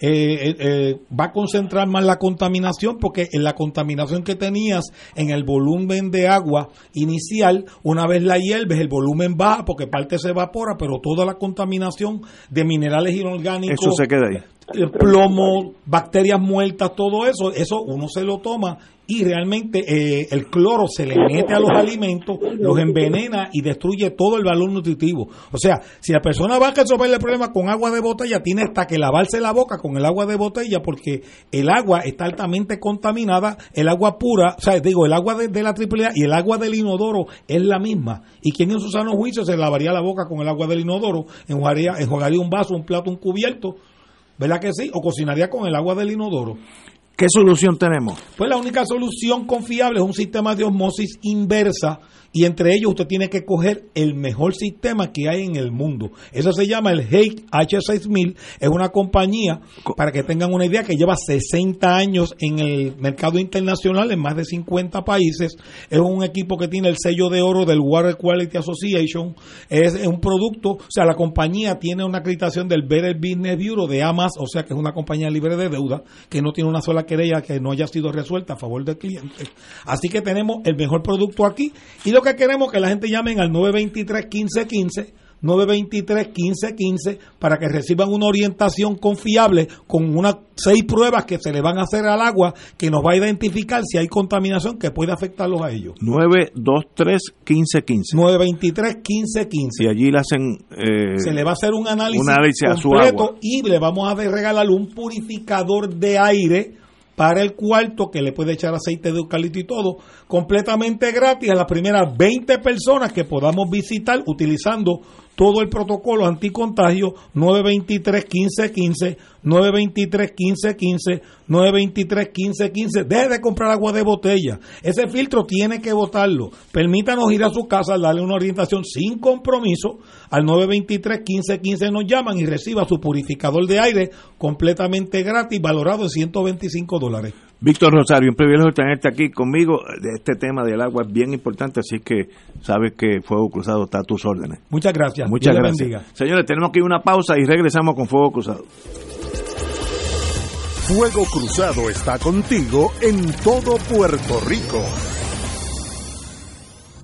eh, eh, eh, va a concentrar más la contaminación porque en la contaminación que tenías en el volumen de agua inicial, una vez la hierves, el volumen baja porque parte se evapora, pero toda la contaminación de minerales inorgánicos, Eso se queda ahí. el plomo, bacterias muertas, todo eso, eso uno se lo toma y realmente eh, el cloro se le mete a los alimentos, los envenena y destruye todo el valor nutritivo. O sea, si la persona va a resolver el problema con agua de botella, tiene hasta que lavarse la boca con el agua de botella porque el agua está altamente contaminada, el agua pura, o sea, digo, el agua de, la AAA y el agua del inodoro es la misma. Y quien en su sano juicio se lavaría la boca con el agua del inodoro, enjuagaría, enjuagaría un vaso, un plato, un cubierto, ¿verdad que sí? O cocinaría con el agua del inodoro. ¿Qué solución tenemos? Pues la única solución confiable es un sistema de osmosis inversa y entre ellos usted tiene que coger el mejor sistema que hay en el mundo. Eso se llama el Hake H6000. Es una compañía, para que tengan una idea, que lleva 60 años en el mercado internacional en más de 50 países. Es un equipo que tiene el sello de oro del Water Quality Association. Es un producto, o sea, la compañía tiene una acreditación del Better Business Bureau de AMAS, o sea, que es una compañía libre de deuda, que no tiene una sola querella que no haya sido resuelta a favor del cliente. Así que tenemos el mejor producto aquí y lo que queremos que la gente llamen al 923 1515 923 1515 para que reciban una orientación confiable con unas seis pruebas que se le van a hacer al agua que nos va a identificar si hay contaminación que puede afectarlos a ellos. 923 1515. 923 1515. Y allí le hacen. eh, se le va a hacer un análisis, un análisis a su completo agua. y le vamos a regalar un purificador de aire para el cuarto que le puede echar aceite de eucalipto y todo, completamente gratis a las primeras 20 personas que podamos visitar utilizando todo el protocolo anticontagio 923 1515 923 1515 923 1515 deje de comprar agua de botella. Ese filtro tiene que botarlo permítanos ir a su casa darle una orientación sin compromiso al 923 1515 nos llaman y reciba su purificador de aire completamente gratis valorado en 125 dólares Víctor Rosario, un privilegio tenerte aquí conmigo. Este tema del agua es bien importante, así que sabes que Fuego Cruzado está a tus órdenes. muchas gracias Muchas Dios gracias. bendiga. Señores, tenemos que ir una pausa y regresamos con Fuego Cruzado. Fuego Cruzado está contigo en todo Puerto Rico.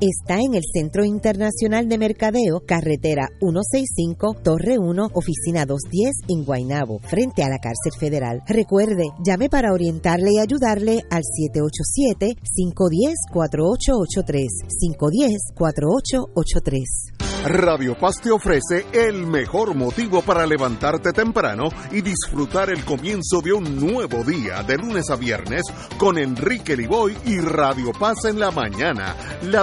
Está en el Centro Internacional de Mercadeo, carretera 165, Torre 1, oficina 210 en Guaynabo, frente a la cárcel federal. Recuerde, llame para orientarle y ayudarle al 787-510-4883. 510-4883. Radio Paz te ofrece el mejor motivo para levantarte temprano y disfrutar el comienzo de un nuevo día de lunes a viernes con Enrique Liboy y Radio Paz en la mañana. La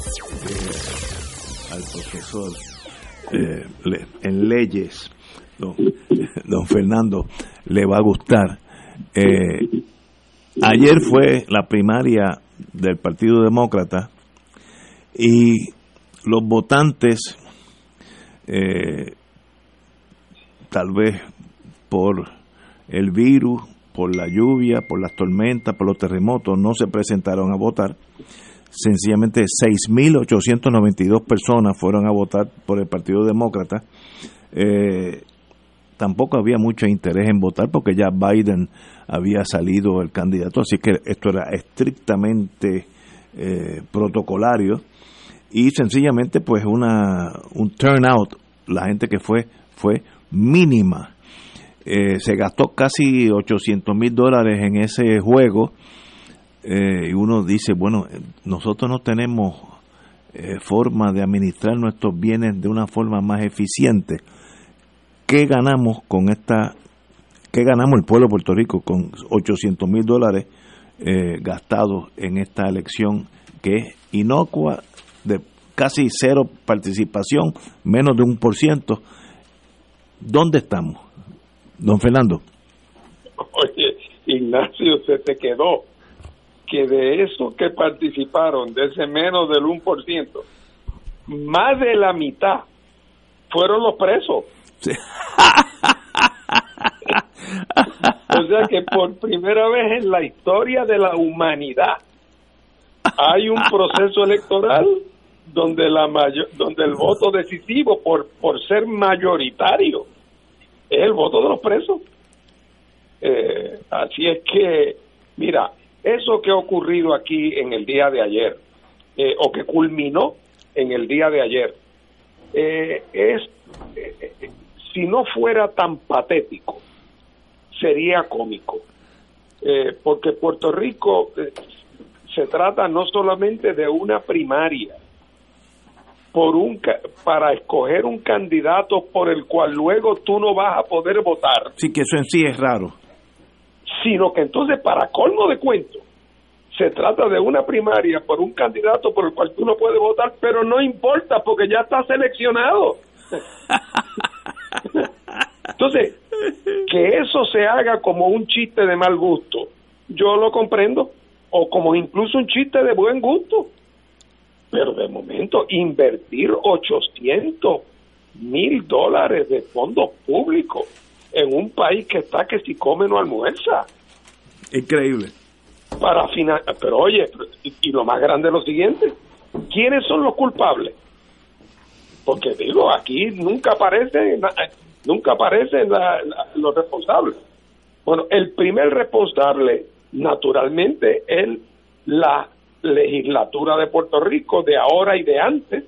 profesor eh, en leyes, don, don Fernando, le va a gustar. Eh, ayer fue la primaria del Partido Demócrata y los votantes, eh, tal vez por el virus, por la lluvia, por las tormentas, por los terremotos, no se presentaron a votar. Sencillamente 6.892 personas fueron a votar por el Partido Demócrata. Eh, tampoco había mucho interés en votar porque ya Biden había salido el candidato, así que esto era estrictamente eh, protocolario y sencillamente pues una un turnout, la gente que fue fue mínima. Eh, se gastó casi 800 mil dólares en ese juego eh, y uno dice, bueno, eh, nosotros no tenemos eh, forma de administrar nuestros bienes de una forma más eficiente. ¿Qué ganamos con esta, qué ganamos el pueblo de Puerto Rico con 800 mil dólares eh, gastados en esta elección que es inocua, de casi cero participación, menos de un por ciento? ¿Dónde estamos? Don Fernando. Oye, Ignacio, se te quedó que de esos que participaron, de ese menos del 1%, más de la mitad fueron los presos. o sea que por primera vez en la historia de la humanidad hay un proceso electoral donde la mayo- donde el voto decisivo por por ser mayoritario es el voto de los presos. Eh, así es que, mira, eso que ha ocurrido aquí en el día de ayer, eh, o que culminó en el día de ayer, eh, es, eh, si no fuera tan patético, sería cómico. Porque Puerto Rico se trata no solamente de una primaria, por un para escoger un candidato por el cual luego tú no vas a poder votar, Sí, que eso en sí es raro. Sino que entonces para colmo de cuento se trata de una primaria por un candidato por el cual tú no puedes votar, pero no importa porque ya está seleccionado. Entonces, que eso se haga como un chiste de mal gusto, yo lo comprendo, o como incluso un chiste de buen gusto. Pero de momento, invertir 800 mil dólares de fondos públicos en un país que está que si come no almuerza. Increíble. para final pero oye y, y lo más grande es lo siguiente. Quiénes son los culpables porque digo aquí nunca aparecen na- nunca aparecen la- la- los responsables. Bueno, el primer responsable, naturalmente, es la legislatura de Puerto Rico de ahora y de antes,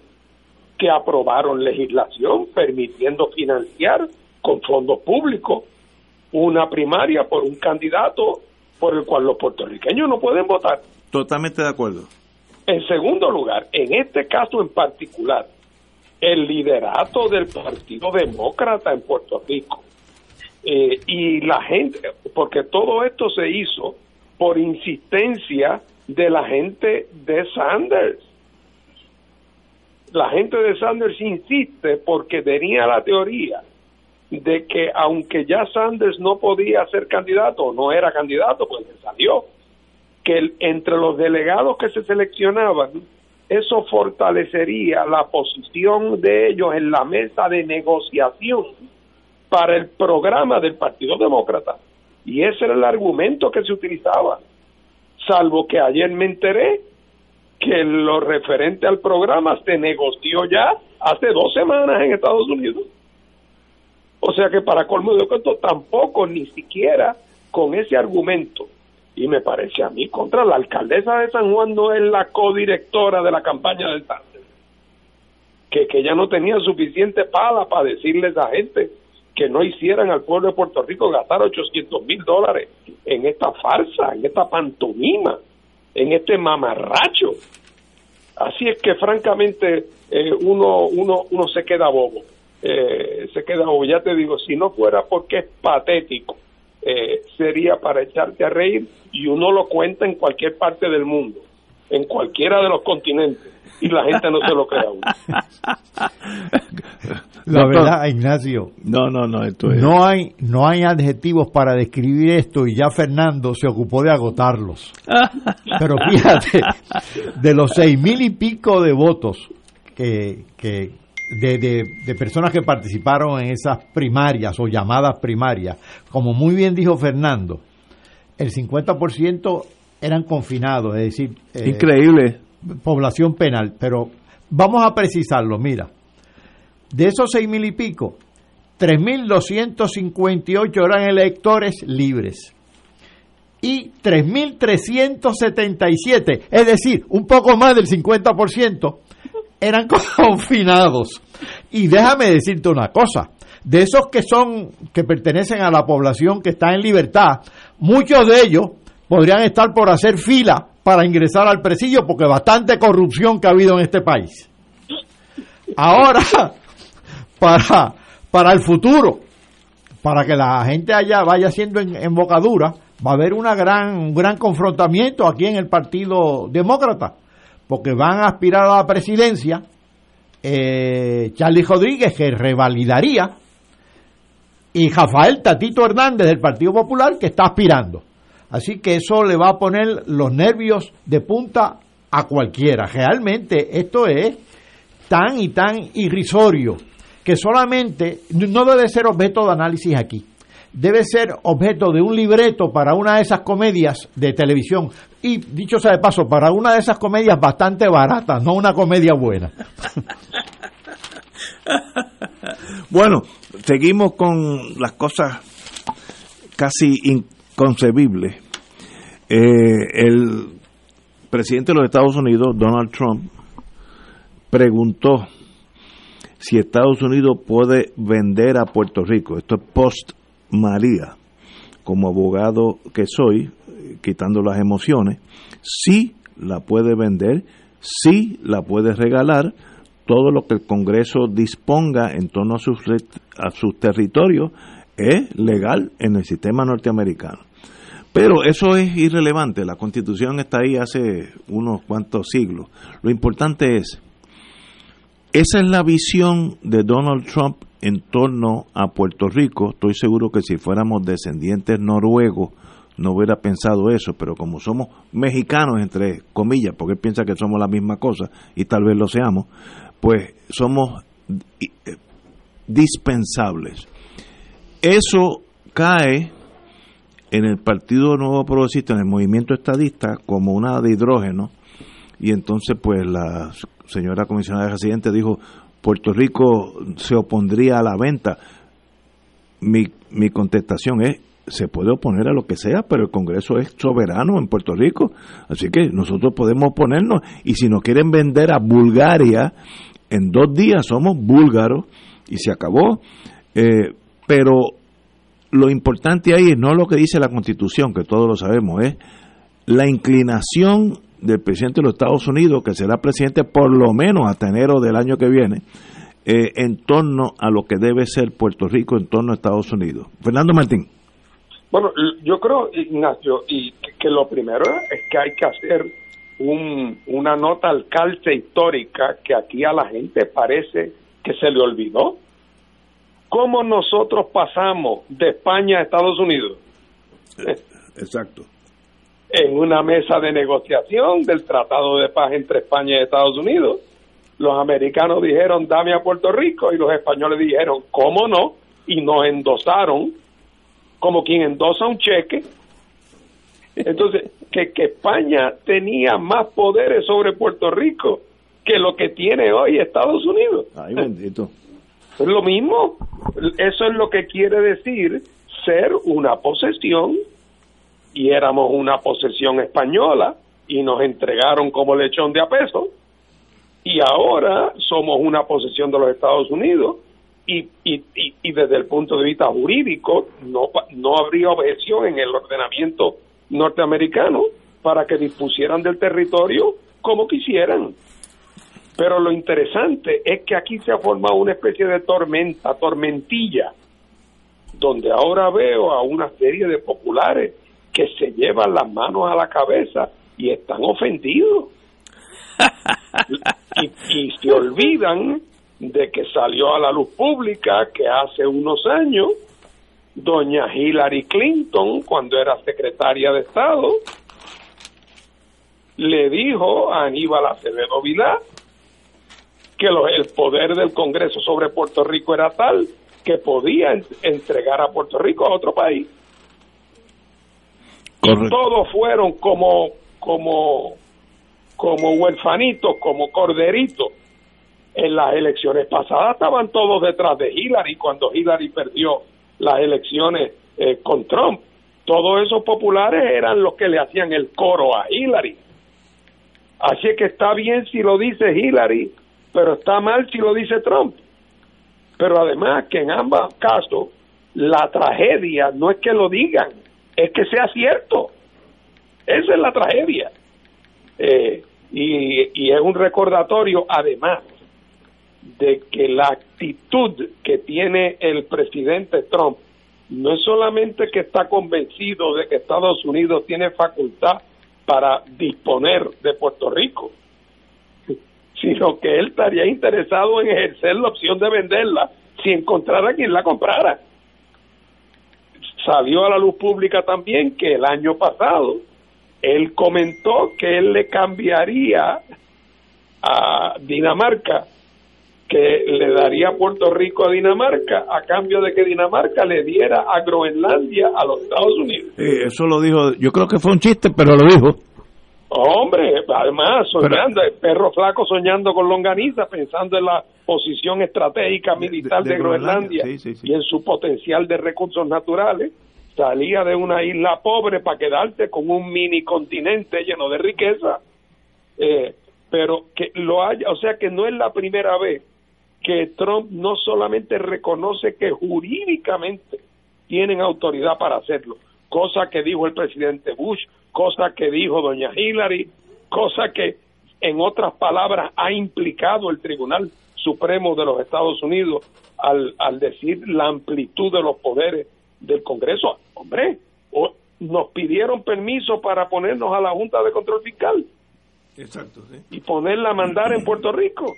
que aprobaron legislación permitiendo financiar con fondos públicos una primaria por un candidato por el cual los puertorriqueños no pueden votar. Totalmente de acuerdo. En segundo lugar, en este caso en particular, el liderato del Partido Demócrata en Puerto Rico eh, y la gente, porque todo esto se hizo por insistencia de la gente de Sanders. La gente de Sanders insiste porque tenía la teoría de que aunque ya Sanders no podía ser candidato, no era candidato, pues se salió, que entre los delegados que se seleccionaban, eso fortalecería la posición de ellos en la mesa de negociación para el programa del Partido Demócrata. Y ese era el argumento que se utilizaba. Salvo que ayer me enteré que lo referente al programa se negoció ya hace dos semanas en Estados Unidos. O sea que para colmo de tampoco ni siquiera con ese argumento. Y me parece a mí contra la alcaldesa de San Juan no es la codirectora de la campaña del Sánchez que, que ella no tenía suficiente pala para decirle a esa gente que no hicieran al pueblo de Puerto Rico gastar 800 mil dólares en esta farsa, en esta pantomima, en este mamarracho. Así es que francamente eh, uno, uno, uno se queda bobo, eh, se queda bobo. Ya te digo, si no fuera porque es patético, eh, sería para echarte a reír y uno lo cuenta en cualquier parte del mundo, en cualquiera de los continentes y la gente no se lo uno. La verdad, Ignacio. No, no, no, esto No hay, no hay adjetivos para describir esto y ya Fernando se ocupó de agotarlos. Pero fíjate, de los seis mil y pico de votos que, que de, de, personas que participaron en esas primarias o llamadas primarias, como muy bien dijo Fernando, el 50% eran confinados, es decir... Eh, Increíble. Población penal, pero vamos a precisarlo, mira, de esos seis mil y pico, 3.258 eran electores libres. Y 3.377, es decir, un poco más del 50%, eran confinados. Y déjame decirte una cosa, de esos que son que pertenecen a la población que está en libertad, muchos de ellos podrían estar por hacer fila para ingresar al presidio porque bastante corrupción que ha habido en este país. Ahora, para, para el futuro, para que la gente allá vaya siendo en, embocadura, va a haber una gran, un gran confrontamiento aquí en el Partido Demócrata porque van a aspirar a la presidencia eh, Charlie Rodríguez, que revalidaría, y Rafael Tatito Hernández del Partido Popular, que está aspirando. Así que eso le va a poner los nervios de punta a cualquiera. Realmente esto es tan y tan irrisorio que solamente no debe ser objeto de análisis aquí debe ser objeto de un libreto para una de esas comedias de televisión. Y dicho sea de paso, para una de esas comedias bastante baratas, no una comedia buena. bueno, seguimos con las cosas casi inconcebibles. Eh, el presidente de los Estados Unidos, Donald Trump, preguntó si Estados Unidos puede vender a Puerto Rico. Esto es post María, como abogado que soy, quitando las emociones, sí la puede vender, sí la puede regalar, todo lo que el Congreso disponga en torno a sus, a sus territorios es legal en el sistema norteamericano. Pero eso es irrelevante, la constitución está ahí hace unos cuantos siglos. Lo importante es, esa es la visión de Donald Trump en torno a Puerto Rico, estoy seguro que si fuéramos descendientes noruegos no hubiera pensado eso, pero como somos mexicanos, entre comillas, porque él piensa que somos la misma cosa y tal vez lo seamos, pues somos eh, dispensables. Eso cae en el Partido Nuevo Progresista, en el movimiento estadista, como una de hidrógeno, y entonces pues la señora comisionada de residente dijo, Puerto Rico se opondría a la venta. Mi, mi contestación es, se puede oponer a lo que sea, pero el Congreso es soberano en Puerto Rico, así que nosotros podemos oponernos y si nos quieren vender a Bulgaria, en dos días somos búlgaros y se acabó. Eh, pero lo importante ahí es no lo que dice la Constitución, que todos lo sabemos, es la inclinación del presidente de los Estados Unidos, que será presidente por lo menos hasta enero del año que viene, eh, en torno a lo que debe ser Puerto Rico en torno a Estados Unidos. Fernando Martín. Bueno, yo creo, Ignacio, y que lo primero es que hay que hacer un, una nota al calce histórica que aquí a la gente parece que se le olvidó. ¿Cómo nosotros pasamos de España a Estados Unidos? Exacto. En una mesa de negociación del Tratado de Paz entre España y Estados Unidos. Los americanos dijeron, dame a Puerto Rico, y los españoles dijeron, ¿cómo no? Y nos endosaron, como quien endosa un cheque. Entonces, que, que España tenía más poderes sobre Puerto Rico que lo que tiene hoy Estados Unidos. Ay, bendito. Es lo mismo. Eso es lo que quiere decir ser una posesión y éramos una posesión española y nos entregaron como lechón de a peso y ahora somos una posesión de los Estados Unidos y, y, y, desde el punto de vista jurídico no, no habría objeción en el ordenamiento norteamericano para que dispusieran del territorio como quisieran. Pero lo interesante es que aquí se ha formado una especie de tormenta, tormentilla, donde ahora veo a una serie de populares que se llevan las manos a la cabeza y están ofendidos. y, y se olvidan de que salió a la luz pública que hace unos años doña Hillary Clinton, cuando era secretaria de Estado, le dijo a Aníbal Acevedo Vilá que el poder del Congreso sobre Puerto Rico era tal que podía entregar a Puerto Rico a otro país. Todos fueron como, como, como huerfanitos, como corderitos. En las elecciones pasadas estaban todos detrás de Hillary cuando Hillary perdió las elecciones eh, con Trump. Todos esos populares eran los que le hacían el coro a Hillary. Así que está bien si lo dice Hillary, pero está mal si lo dice Trump. Pero además que en ambos casos la tragedia no es que lo digan, es que sea cierto. Esa es la tragedia. Eh, y, y es un recordatorio además de que la actitud que tiene el presidente Trump no es solamente que está convencido de que Estados Unidos tiene facultad para disponer de Puerto Rico, sino que él estaría interesado en ejercer la opción de venderla si encontrara quien la comprara. Salió a la luz pública también que el año pasado él comentó que él le cambiaría a Dinamarca que le daría Puerto Rico a Dinamarca a cambio de que Dinamarca le diera a Groenlandia a los Estados Unidos. eso lo dijo, yo creo que fue un chiste, pero lo dijo. Hombre, además, soñando, el perro flaco soñando con longaniza, pensando en la posición estratégica militar de, Groenlandia, y en su potencial de recursos naturales, salía de una isla pobre para quedarse con un mini continente lleno de riqueza. Eh, pero que lo haya, o sea que no es la primera vez que Trump no solamente reconoce que jurídicamente tienen autoridad para hacerlo, cosa que dijo el presidente Bush, cosa que dijo doña Hillary, cosa que en otras palabras ha implicado el Tribunal Supremo de los Estados Unidos al, al decir la amplitud de los poderes del Congreso. Hombre, nos pidieron permiso para ponernos a la Junta de Control Fiscal. Exacto, sí. Y ponerla a mandar en Puerto Rico.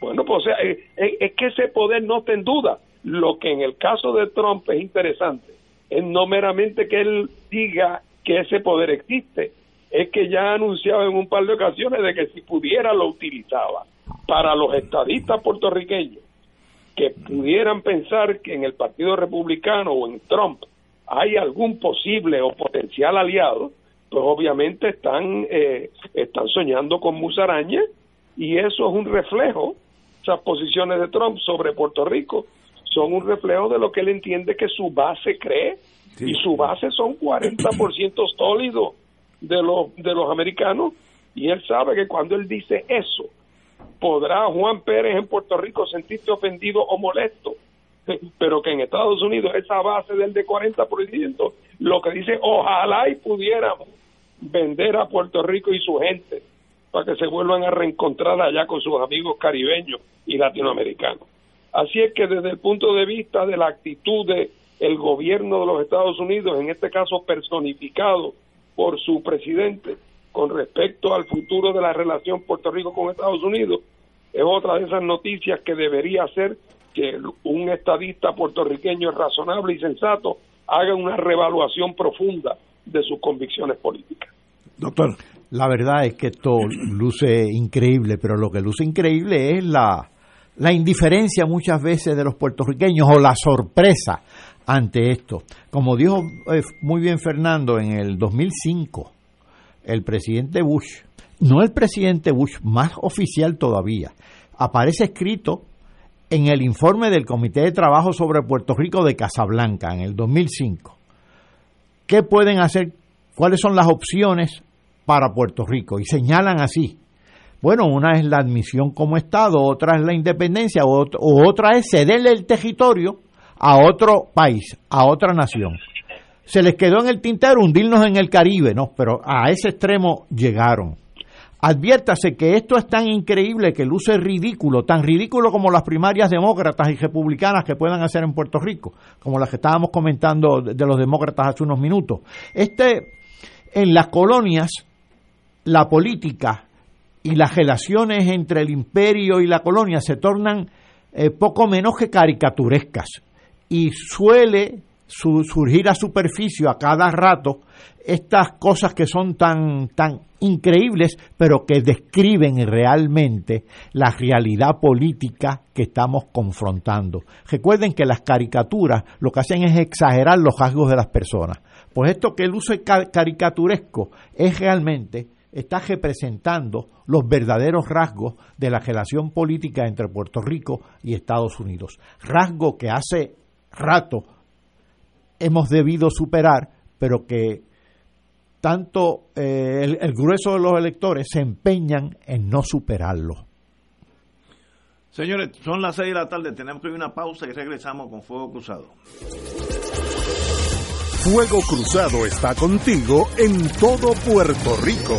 Bueno, pues o sea, eh, eh, es, que ese poder no está en duda. Lo que en el caso de Trump es interesante es no meramente que él diga que ese poder existe, es que ya ha anunciado en un par de ocasiones de que si pudiera lo utilizaba. Para los estadistas puertorriqueños que pudieran pensar que en el Partido Republicano o en Trump hay algún posible o potencial aliado, pues obviamente están, eh, están soñando con musaraña y eso es un reflejo. Esas posiciones de Trump sobre Puerto Rico son un reflejo de lo que él entiende que su base cree y su base son 40% sólidos de los de los americanos. Y él sabe que cuando él dice eso podrá Juan Pérez en Puerto Rico sentirse ofendido o molesto pero que en Estados Unidos esa base del de 40% lo que dice ojalá y pudiéramos vender a Puerto Rico y su gente para que se vuelvan a reencontrar allá con sus amigos caribeños y latinoamericanos. Así es que desde el punto de vista de la actitud del el gobierno de los Estados Unidos, en este caso personificado por su presidente, con respecto al futuro de la relación Puerto Rico con Estados Unidos, es otra de esas noticias que debería hacer que un estadista puertorriqueño razonable y sensato haga una revaluación profunda de sus convicciones políticas. Doctor. La verdad es que esto luce increíble, pero lo que luce increíble es la, la indiferencia muchas veces de los puertorriqueños o la sorpresa ante esto. Como dijo eh, muy bien Fernando, en el 2005, el presidente Bush, no el presidente Bush, más oficial todavía, aparece escrito en el informe del Comité de Trabajo sobre Puerto Rico de Casablanca en el 2005. ¿Qué pueden hacer? ¿Cuáles son las opciones para Puerto Rico? Y señalan así. Bueno, una es la admisión como Estado, otra es la independencia, o, otra es cederle el territorio a otro país, a otra nación. Se les quedó en el tintero hundirnos en el Caribe, ¿no? Pero a ese extremo llegaron. Adviértase que esto es tan increíble que luce ridículo, tan ridículo como las primarias demócratas y republicanas que puedan hacer en Puerto Rico, como las que estábamos comentando de los demócratas hace unos minutos. Este, en las colonias, la política y las relaciones entre el imperio y la colonia se tornan eh, poco menos que caricaturescas y suele surgir a superficie a cada rato estas cosas que son tan, tan increíbles, pero que describen realmente la realidad política que estamos confrontando. Recuerden que las caricaturas lo que hacen es exagerar los rasgos de las personas. Pues esto que el uso caricaturesco es realmente está representando los verdaderos rasgos de la relación política entre Puerto Rico y Estados Unidos. Rasgo que hace rato hemos debido superar, pero que tanto eh, el, grueso de los electores se empeñan en no superarlo. Señores, son las seis de la tarde, tenemos que ir a una pausa y regresamos con Fuego Cruzado. Fuego Cruzado está contigo en todo Puerto Rico.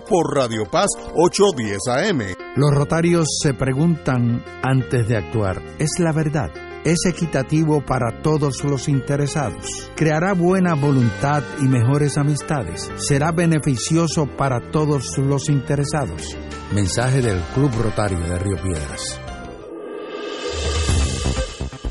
por Radio Paz 810 AM. Los rotarios se preguntan antes de actuar, ¿es la verdad? ¿Es equitativo para todos los interesados? ¿Creará buena voluntad y mejores amistades? ¿Será beneficioso para todos los interesados? Mensaje del Club Rotario de Río Piedras.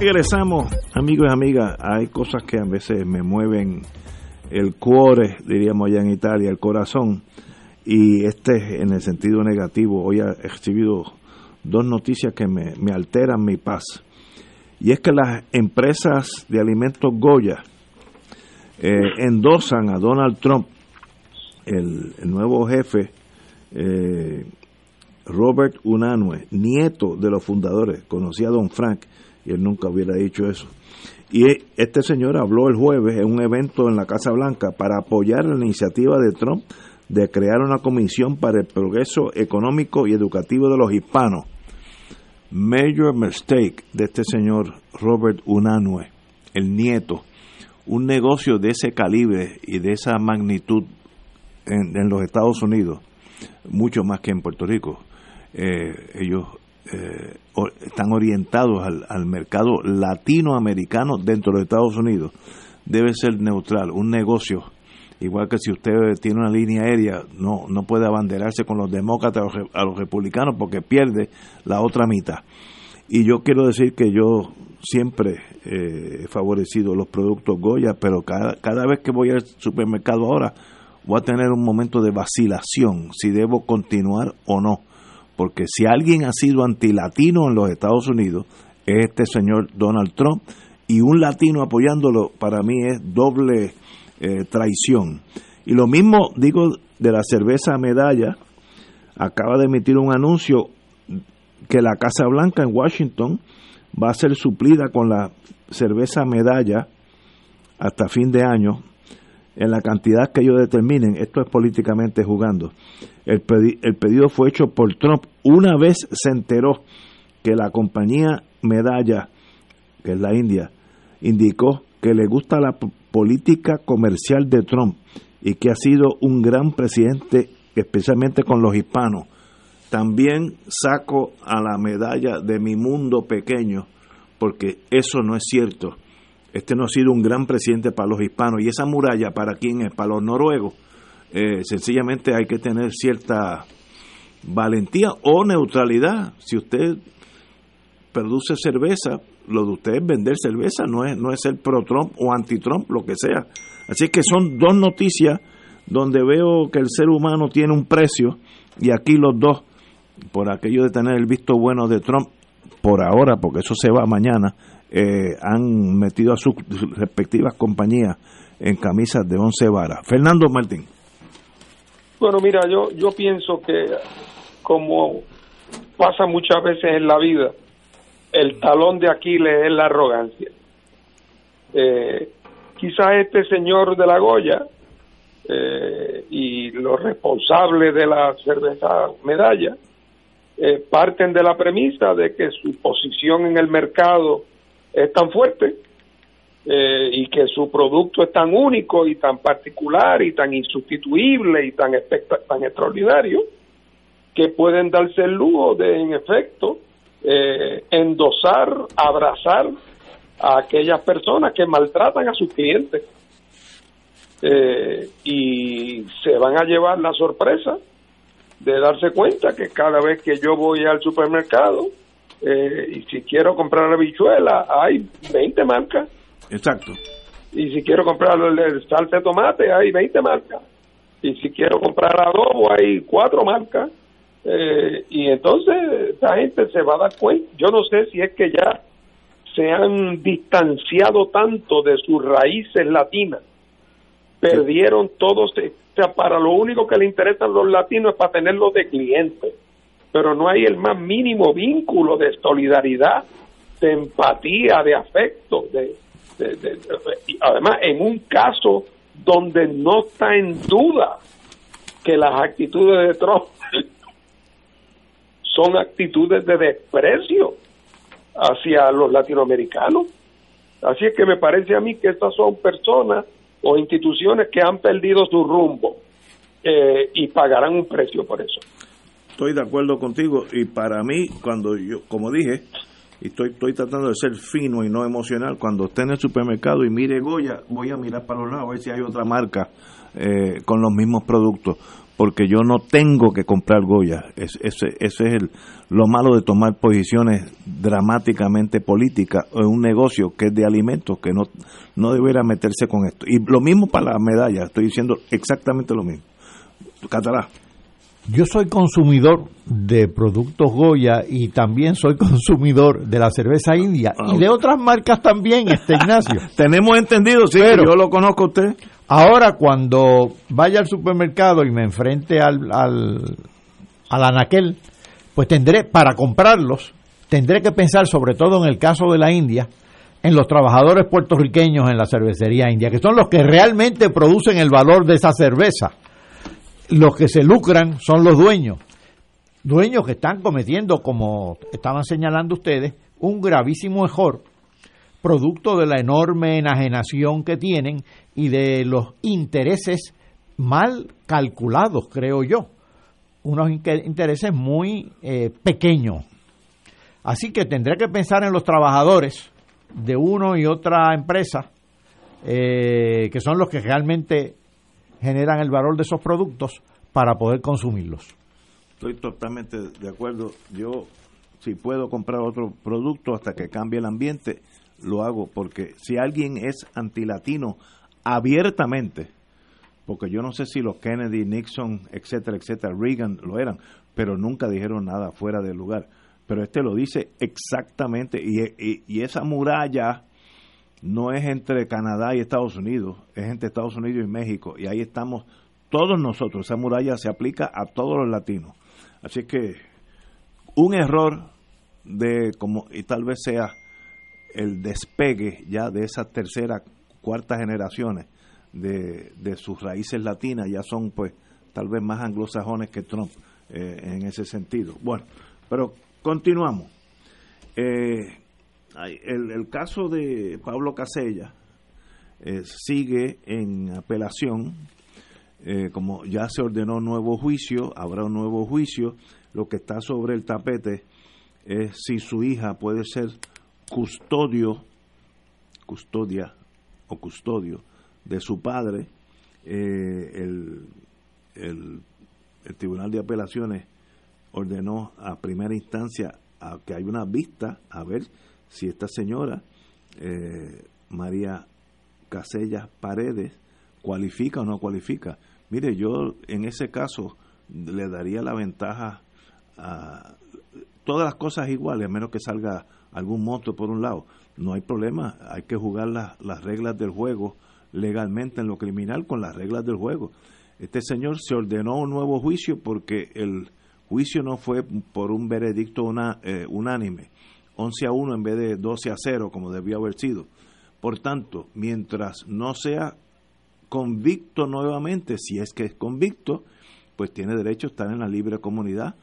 Regresamos, amigos y amigas. Hay cosas que a veces me mueven el cuore, diríamos allá en Italia, el corazón. Y este en el sentido negativo. Hoy he recibido dos noticias que me, alteran mi paz. Y es que las empresas de alimentos Goya eh, endosan a Donald Trump, el, el nuevo jefe, eh, Robert Unanue, nieto de los fundadores, conocía a Don Frank, y él nunca hubiera dicho eso. Y este señor habló el jueves en un evento en la Casa Blanca para apoyar la iniciativa de Trump de crear una comisión para el progreso económico y educativo de los hispanos. Major mistake de este señor Robert Unanue, el nieto. Un negocio de ese calibre y de esa magnitud en, los Estados Unidos, mucho más que en Puerto Rico. Eh, ellos eh, están orientados al, mercado latinoamericano dentro de Estados Unidos, debe ser neutral. Un negocio, igual que si usted tiene una línea aérea, no, no puede abanderarse con los demócratas a los republicanos porque pierde la otra mitad. Y yo quiero decir que yo siempre eh, he favorecido los productos Goya, pero cada, cada vez que voy al supermercado ahora voy a tener un momento de vacilación si debo continuar o no porque si alguien ha sido antilatino en los Estados Unidos es este señor Donald Trump y un latino apoyándolo para mí es doble eh, traición. Y lo mismo digo de la cerveza medalla, acaba de emitir un anuncio que la Casa Blanca en Washington va a ser suplida con la cerveza medalla hasta fin de año en la cantidad que ellos determinen. Esto es políticamente jugando. El, pedido fue hecho por Trump una vez se enteró que la compañía Medalla, que es la India, indicó que le gusta la política comercial de Trump y que ha sido un gran presidente, especialmente con los hispanos. También saco a la medalla de mi mundo pequeño, porque eso no es cierto. Este no ha sido un gran presidente para los hispanos. Y esa muralla, ¿para quién es? Para los noruegos. Eh, sencillamente hay que tener cierta valentía o neutralidad. Si usted produce cerveza, lo de usted es vender cerveza, no es, no es ser pro-Trump o anti-Trump, lo que sea. Así que son dos noticias donde veo que el ser humano tiene un precio y aquí los dos, por aquello de tener el visto bueno de Trump, por ahora, porque eso se va mañana, eh, han metido a sus respectivas compañías en camisas de once varas. Fernando Martín. Bueno, mira, yo, yo pienso que como pasa muchas veces en la vida, el talón de Aquiles es la arrogancia. Eh, quizás este señor de la Goya eh, y los responsables de la cerveza medalla eh, parten de la premisa de que su posición en el mercado es tan fuerte eh, y que su producto es tan único y tan particular y tan insustituible y tan, tan extraordinario que pueden darse el lujo de, en efecto, eh, endosar, abrazar a aquellas personas que maltratan a sus clientes. Eh, y se van a llevar la sorpresa de darse cuenta que cada vez que yo voy al supermercado eh, y si quiero comprar la bichuela hay 20 marcas. Exacto. Y si quiero comprar el, el salsa de tomate hay 20 marcas. Y si quiero comprar adobo hay cuatro marcas. Eh, y entonces esa gente se va a dar cuenta. Yo no sé si es que ya se han distanciado tanto de sus raíces latinas, perdieron todos, o sea, para lo único que le interesan los latinos es para tenerlos de clientes, pero no hay el más mínimo vínculo de solidaridad, de empatía, de afecto, de, de- además en un caso donde no está en duda que las actitudes de Trump son actitudes de desprecio hacia los latinoamericanos. Así es que me parece a mí que estas son personas o instituciones que han perdido su rumbo eh, y pagarán un precio por eso. Estoy de acuerdo contigo y para mí, cuando yo, como dije, y estoy, estoy tratando de ser fino y no emocional, cuando esté en el supermercado y mire Goya, voy a mirar para los lados a ver si hay otra marca eh, con los mismos productos, porque yo no tengo que comprar Goya. Es, ese, ese es el, lo malo de tomar posiciones dramáticamente políticas en un negocio que es de alimentos, que no, no debería meterse con esto. Y lo mismo para las medallas, estoy diciendo exactamente lo mismo. Catalá. Yo soy consumidor de productos Goya y también soy consumidor de la cerveza india y de otras marcas también, este Ignacio. Tenemos entendido, sí, Pero- yo lo conozco a usted. Ahora cuando vaya al supermercado y me enfrente al, al, al anaquel, pues tendré, para comprarlos, tendré que pensar sobre todo en el caso de la India, en los trabajadores puertorriqueños en la cervecería india, que son los que realmente producen el valor de esa cerveza. Los que se lucran son los dueños. Dueños que están cometiendo, como estaban señalando ustedes, un gravísimo error producto de la enorme enajenación que tienen y de los intereses mal calculados, creo yo. Unos intereses muy eh, pequeños. Así que tendré que pensar en los trabajadores de uno y otra empresa, eh, que son los que realmente generan el valor de esos productos para poder consumirlos. Estoy totalmente de acuerdo. Yo, si puedo comprar otro producto hasta que cambie el ambiente, lo hago. Porque si alguien es antilatino abiertamente, porque yo no sé si los Kennedy, Nixon, etcétera, etcétera, Reagan lo eran, pero nunca dijeron nada fuera del lugar. Pero este lo dice exactamente. Y, y, y esa muralla no es entre Canadá y Estados Unidos, es entre Estados Unidos y México. Y ahí estamos todos nosotros. Esa muralla se aplica a todos los latinos. Así que un error de como y tal vez sea el despegue ya de esas tercera, cuarta generaciones de, de sus raíces latinas, ya son pues tal vez más anglosajones que Trump eh, en ese sentido. Bueno, pero continuamos. Eh, el, el caso de Pablo Casella eh, sigue en apelación. Eh, como ya se ordenó un nuevo juicio, habrá un nuevo juicio. Lo que está sobre el tapete es si su hija puede ser custodio, custodia o custodio de su padre. Eh, el, el, el Tribunal de Apelaciones ordenó a primera instancia a que hay una vista a ver si esta señora, eh, María Casellas Paredes, cualifica o no cualifica. Mire, yo en ese caso le daría la ventaja a todas las cosas iguales, a menos que salga algún monstruo por un lado. No hay problema, hay que jugar las, las reglas del juego legalmente en lo criminal con las reglas del juego. Este señor se ordenó un nuevo juicio porque el juicio no fue por un veredicto una, eh, unánime, 11 a 1 en vez de 12 a 0 como debió haber sido. Por tanto, mientras no sea convicto nuevamente, si es que es convicto, pues tiene derecho a estar en la libre comunidad.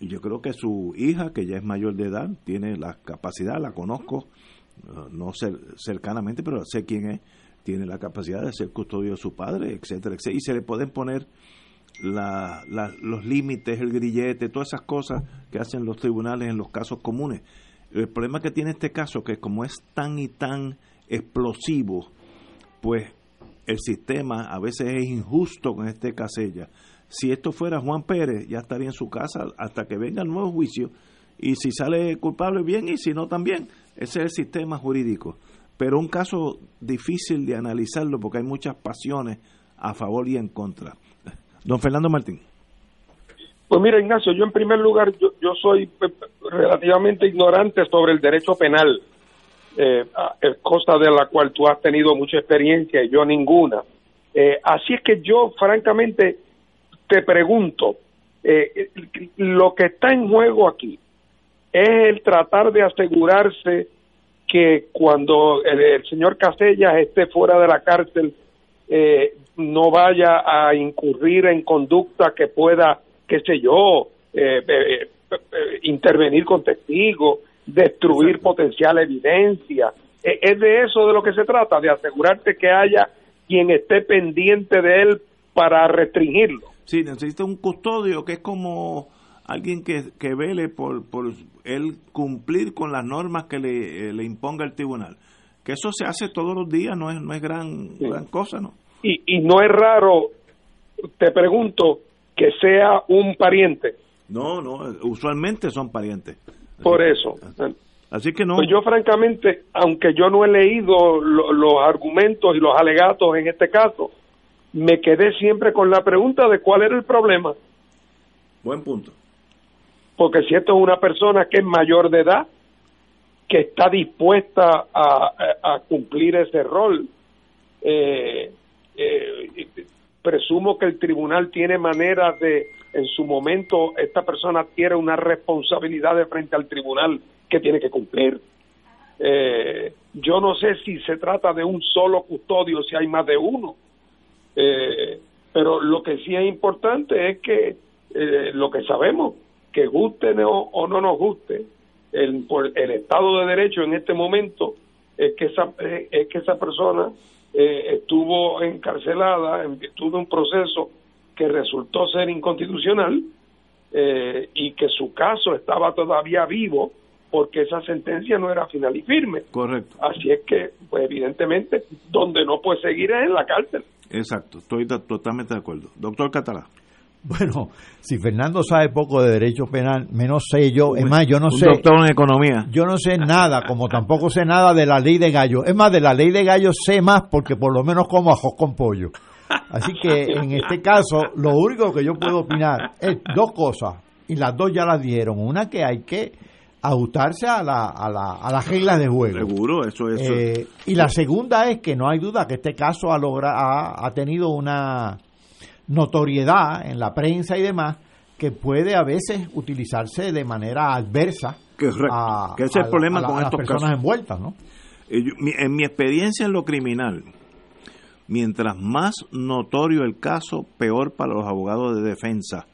Y yo creo que su hija, que ya es mayor de edad, tiene la capacidad, la conozco, eh, no cer- cercanamente, pero sé quién es, tiene la capacidad de ser custodio de su padre, etcétera, etcétera. Y se le pueden poner los límites, el grillete, todas esas cosas que hacen los tribunales en los casos comunes. El problema que tiene este caso que como es tan y tan explosivo, pues el sistema a veces es injusto con este Casella. Si esto fuera Juan Pérez, ya estaría en su casa hasta que venga el nuevo juicio. Y si sale culpable, bien, y si no, también. Ese es el sistema jurídico. Pero un caso difícil de analizarlo porque hay muchas pasiones a favor y en contra. Don Fernando Martín. Pues mira, Ignacio, yo en primer lugar, yo, yo soy eh, relativamente ignorante sobre el derecho penal, eh, cosa de la cual tú has tenido mucha experiencia y yo ninguna. Eh, así es que yo, francamente, te pregunto, eh, lo que está en juego aquí es el tratar de asegurarse que cuando el, señor Casellas esté fuera de la cárcel eh, no vaya a incurrir en conducta que pueda, qué sé yo, eh, eh, intervenir con testigos, destruir potencial evidencia. es de eso de lo que se trata, de asegurarte que haya quien esté pendiente de él para restringirlo. Sí, necesita un custodio que es como alguien que, que vele por, por él cumplir con las normas que le, le imponga el tribunal. Que eso se hace todos los días, no es, no es gran, gran cosa, ¿no? Y, y no es raro, te pregunto, que sea un pariente. No, no, usualmente son parientes. Por eso. Así que no. Pues yo francamente, aunque yo no he leído los argumentos y los alegatos en este caso, me quedé siempre con la pregunta de cuál era el problema. Buen punto. Porque si esto es una persona que es mayor de edad, que está dispuesta a, a cumplir ese rol, eh, eh, presumo que el tribunal tiene manera de, en su momento, esta persona tiene una responsabilidad de frente al tribunal que tiene que cumplir. Eh, yo no sé si se trata de un solo custodio, si hay más de uno. Eh, pero lo que sí es importante es que eh, lo que sabemos, que guste o, no nos guste, el, el Estado de Derecho en este momento es que esa, es que esa persona eh, estuvo encarcelada en virtud de un proceso que resultó ser inconstitucional y que su caso estaba todavía vivo porque esa sentencia no era final y firme. Correcto. Así es que, pues evidentemente, donde no puede seguir es en la cárcel. Exacto, estoy totalmente de acuerdo. Doctor Catalá. Bueno, si Fernando sabe poco de derecho penal, menos sé yo. Es más, yo no un sé. doctor en economía. Yo no sé nada, como tampoco sé nada de la ley de gallo. Es más, de la ley de gallo sé más porque por lo menos como ajos con pollo. Así que en este caso, lo único que yo puedo opinar es dos cosas, y las dos ya las dieron. Una que hay que ajustarse a, la, a, la, a las reglas de juego. Seguro, eso es. Eh, y la segunda es que no hay duda que este caso ha, logra, ha, tenido una notoriedad en la prensa y demás que puede a veces utilizarse de manera adversa a, que es el problema con las personas envueltas, ¿no? Eh, en mi experiencia en lo criminal, mientras más notorio el caso, peor para los abogados de defensa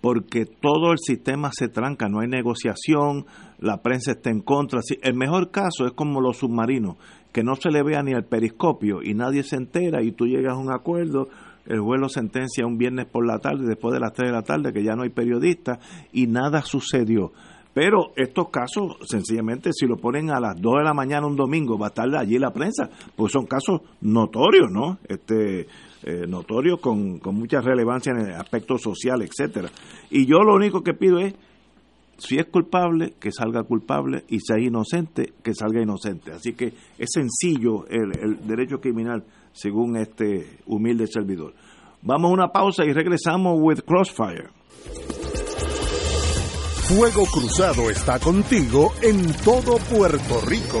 porque todo el sistema se tranca, no hay negociación, la prensa está en contra. El mejor caso es como los submarinos, que no se le vea ni el periscopio y nadie se entera y tú llegas a un acuerdo, el vuelo sentencia un viernes por la tarde, después de las 3 de la tarde, que ya no hay periodistas y nada sucedió. Pero estos casos, sencillamente, si lo ponen a las 2 de la mañana un domingo, va a estar allí la prensa, pues son casos notorios, ¿no? Este, eh, notorios con, con mucha relevancia en el aspecto social, etcétera. Y yo lo único que pido es, si es culpable, que salga culpable, y si es inocente, que salga inocente. Así que es sencillo el derecho criminal, según este humilde servidor. Vamos a una pausa y regresamos with Crossfire. Fuego Cruzado está contigo en todo Puerto Rico.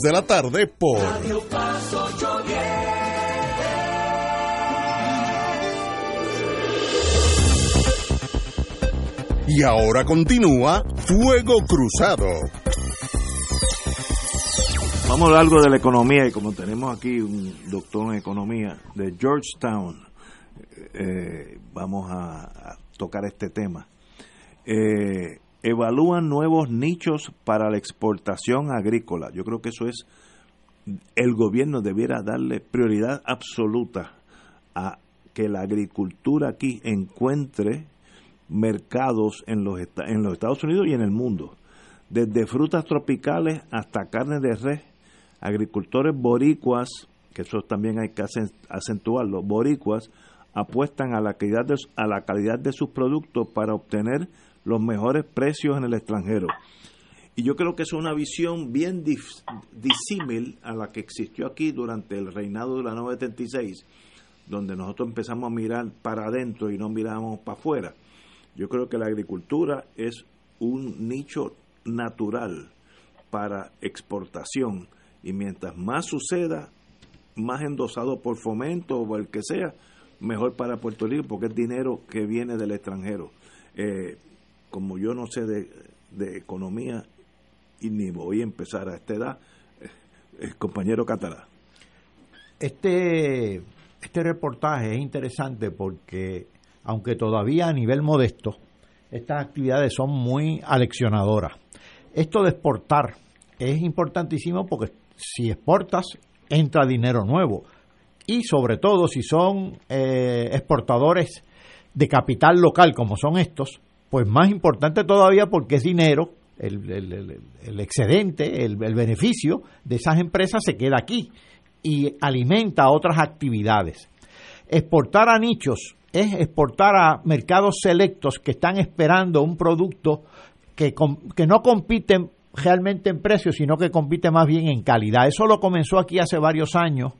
de la tarde por Y ahora continúa Fuego Cruzado. Vamos a hablar algo de la economía y como tenemos aquí un doctor en economía de Georgetown, eh, vamos a, a, tocar este tema. Eh, evalúan nuevos nichos para la exportación agrícola. Yo creo que eso es, el gobierno debiera darle prioridad absoluta a que la agricultura aquí encuentre mercados en los, Estados Unidos y en el mundo. Desde frutas tropicales hasta carne de res, agricultores boricuas, que eso también hay que acentuarlo, boricuas, apuestan a la calidad de sus productos para obtener los mejores precios en el extranjero. Y yo creo que es una visión bien disímil a la que existió aquí durante el reinado de la 976, donde nosotros empezamos a mirar para adentro y no miramos para afuera. Yo creo que la agricultura es un nicho natural para exportación y mientras más suceda, más endosado por fomento o el que sea, mejor para Puerto Rico porque es dinero que viene del extranjero. Eh, como yo no sé de, economía y ni voy a empezar a esta edad, el eh, compañero Catalá. Este, este reportaje es interesante porque, aunque todavía a nivel modesto, estas actividades son muy aleccionadoras. Esto de exportar es importantísimo porque si exportas, entra dinero nuevo. Y sobre todo si son eh, exportadores de capital local como son estos, pues más importante todavía porque es dinero, el, excedente, el, beneficio de esas empresas se queda aquí y alimenta otras actividades. Exportar a nichos es exportar a mercados selectos que están esperando un producto que, que no compiten realmente en precio, sino que compite más bien en calidad. Eso lo comenzó aquí hace varios años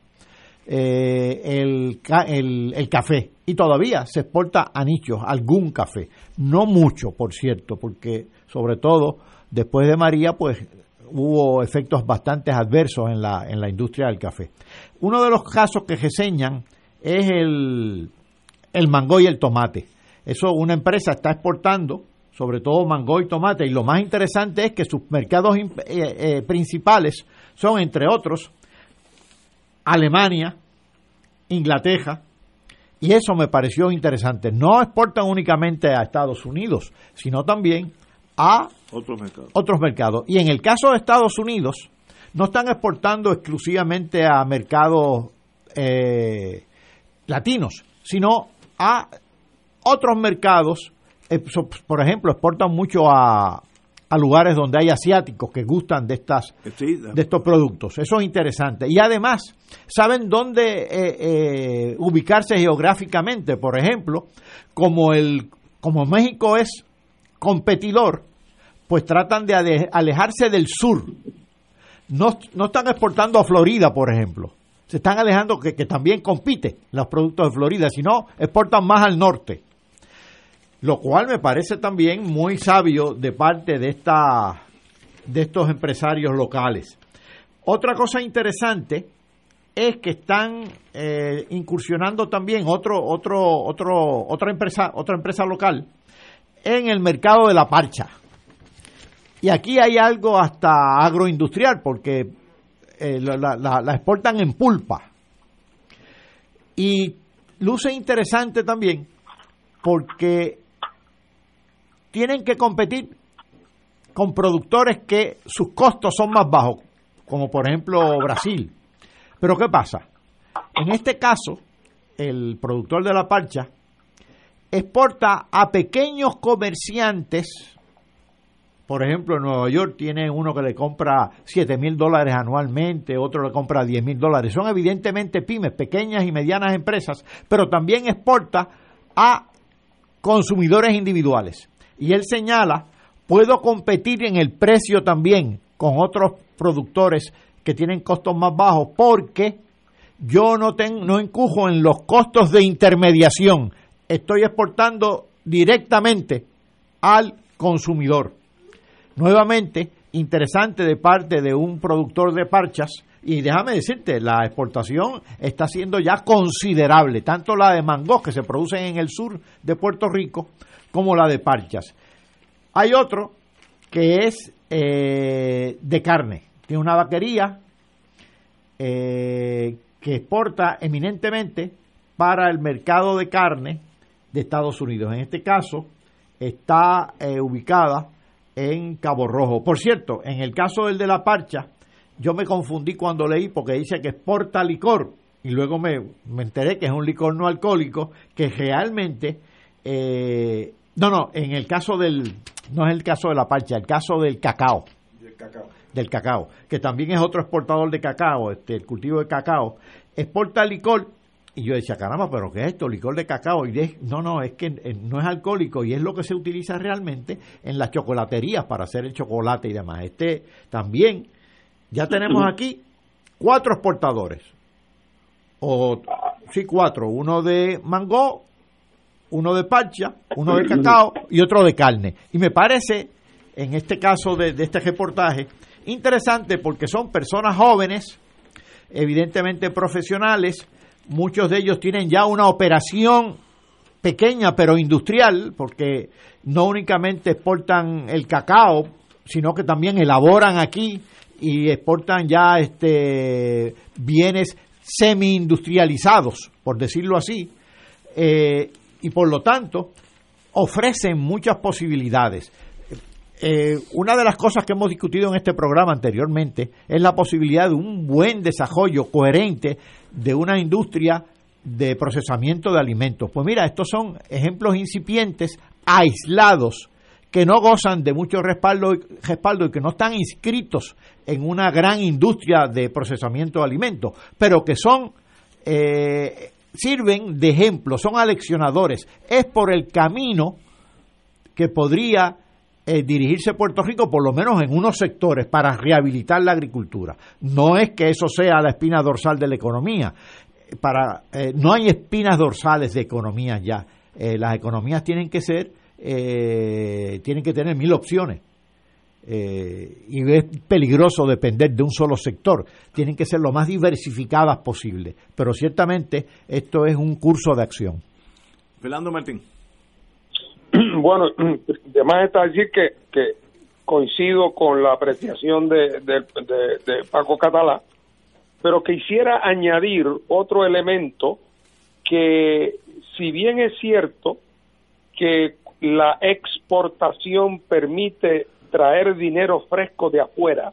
eh, el, el, café y todavía se exporta a nichos algún café, no mucho por cierto, porque sobre todo después de María pues hubo efectos bastante adversos en la, en la industria del café. Uno de los casos que reseñan es el, el mango y el tomate. Eso una empresa está exportando sobre todo mango y tomate y lo más interesante es que sus mercados eh, eh, principales son entre otros Alemania, Inglaterra, y eso me pareció interesante. No exportan únicamente a Estados Unidos, sino también a otros mercados. Y en el caso de Estados Unidos, no están exportando exclusivamente a mercados eh, latinos, sino a otros mercados. Eh, por ejemplo, exportan mucho a, a lugares donde hay asiáticos que gustan de estas de estos productos. Eso es interesante. Y además, saben dónde eh, eh, ubicarse geográficamente. Por ejemplo, como el como México es competidor, pues tratan de alejarse del sur. No, no están exportando a Florida, por ejemplo. Se están alejando que, que también compite los productos de Florida, sino exportan más al norte lo cual me parece también muy sabio de parte de esta de estos empresarios locales. Otra cosa interesante es que están eh, incursionando también otro, otro, otro, otra empresa, otra empresa local en el mercado de la parcha. Y aquí hay algo hasta agroindustrial, porque eh, la, la exportan en pulpa. Y luce interesante también porque tienen que competir con productores que sus costos son más bajos, como por ejemplo Brasil. Pero ¿qué pasa? En este caso, el productor de la parcha exporta a pequeños comerciantes, por ejemplo, en Nueva York tiene uno que le compra 7 mil dólares anualmente, otro le compra 10 mil dólares. Son evidentemente pymes, pequeñas y medianas empresas, pero también exporta a consumidores individuales. Y él señala, puedo competir en el precio también con otros productores que tienen costos más bajos porque yo no, tengo, no encujo en los costos de intermediación. Estoy exportando directamente al consumidor. Nuevamente, interesante de parte de un productor de parchas, y déjame decirte, la exportación está siendo ya considerable, tanto la de mangos que se producen en el sur de Puerto Rico como la de parchas. Hay otro que es eh, de carne, tiene una vaquería eh, que exporta eminentemente para el mercado de carne de Estados Unidos. En este caso, está eh, ubicada en Cabo Rojo. Por cierto, en el caso del de la parcha, yo me confundí cuando leí porque dice que exporta licor y luego me, enteré que es un licor no alcohólico que realmente no no en el caso del no es el caso de la parcha el caso del cacao del cacao del cacao que también es otro exportador de cacao este el cultivo de cacao exporta licor y yo decía, caramba, pero ¿qué es esto? Licor de cacao. Y no, no, es que eh, no es alcohólico y es lo que se utiliza realmente en las chocolaterías para hacer el chocolate y demás. Este también ya tenemos aquí cuatro exportadores. O, sí, cuatro. Uno de mango, uno de parcha, uno de cacao y otro de carne. Y me parece, en este caso de, este reportaje, interesante porque son personas jóvenes, evidentemente profesionales, muchos de ellos tienen ya una operación pequeña pero industrial, porque no únicamente exportan el cacao, sino que también elaboran aquí y exportan ya este bienes semi-industrializados, por decirlo así, eh, y por lo tanto ofrecen muchas posibilidades. Eh, una de las cosas que hemos discutido en este programa anteriormente es la posibilidad de un buen desarrollo coherente de una industria de procesamiento de alimentos. Pues mira, estos son ejemplos incipientes, aislados, que no gozan de mucho respaldo, respaldo y que no están inscritos en una gran industria de procesamiento de alimentos, pero que son eh, sirven de ejemplo, son aleccionadores. Es por el camino que podría eh, dirigirse Puerto Rico, por lo menos en unos sectores, para rehabilitar la agricultura. No es que eso sea la espina dorsal de la economía. Para, eh, no hay espinas dorsales de economía ya. las economías tienen que ser eh, tienen que tener mil opciones. Eh, y es peligroso depender de un solo sector. Tienen que ser lo más diversificadas posible. Pero ciertamente esto es un curso de acción. Fernando Martín. Bueno, además está decir que, que coincido con la apreciación de, de Paco Catalá, pero quisiera añadir otro elemento que, si bien es cierto que la exportación permite traer dinero fresco de afuera,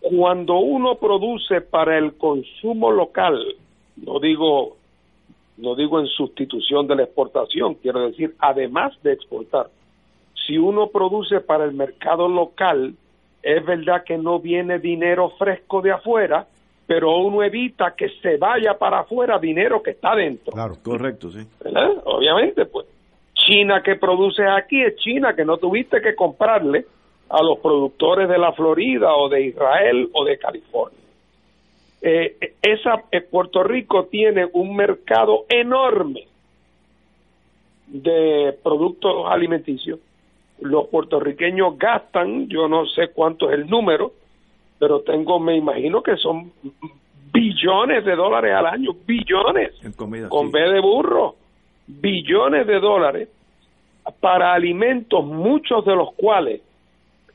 cuando uno produce para el consumo local, no digo no digo en sustitución de la exportación, quiero decir, además de exportar, si uno produce para el mercado local, es verdad que no viene dinero fresco de afuera, pero uno evita que se vaya para afuera dinero que está dentro. Claro, correcto, sí. Obviamente, pues. China que produce aquí es China que no tuviste que comprarle a los productores de la Florida o de Israel o de California. Eh, esa eh, Puerto Rico tiene un mercado enorme de productos alimenticios. Los puertorriqueños gastan, yo no sé cuánto es el número, pero tengo, me imagino que son billones de dólares al año, billones, con B de burro, billones de dólares para alimentos, muchos de los cuales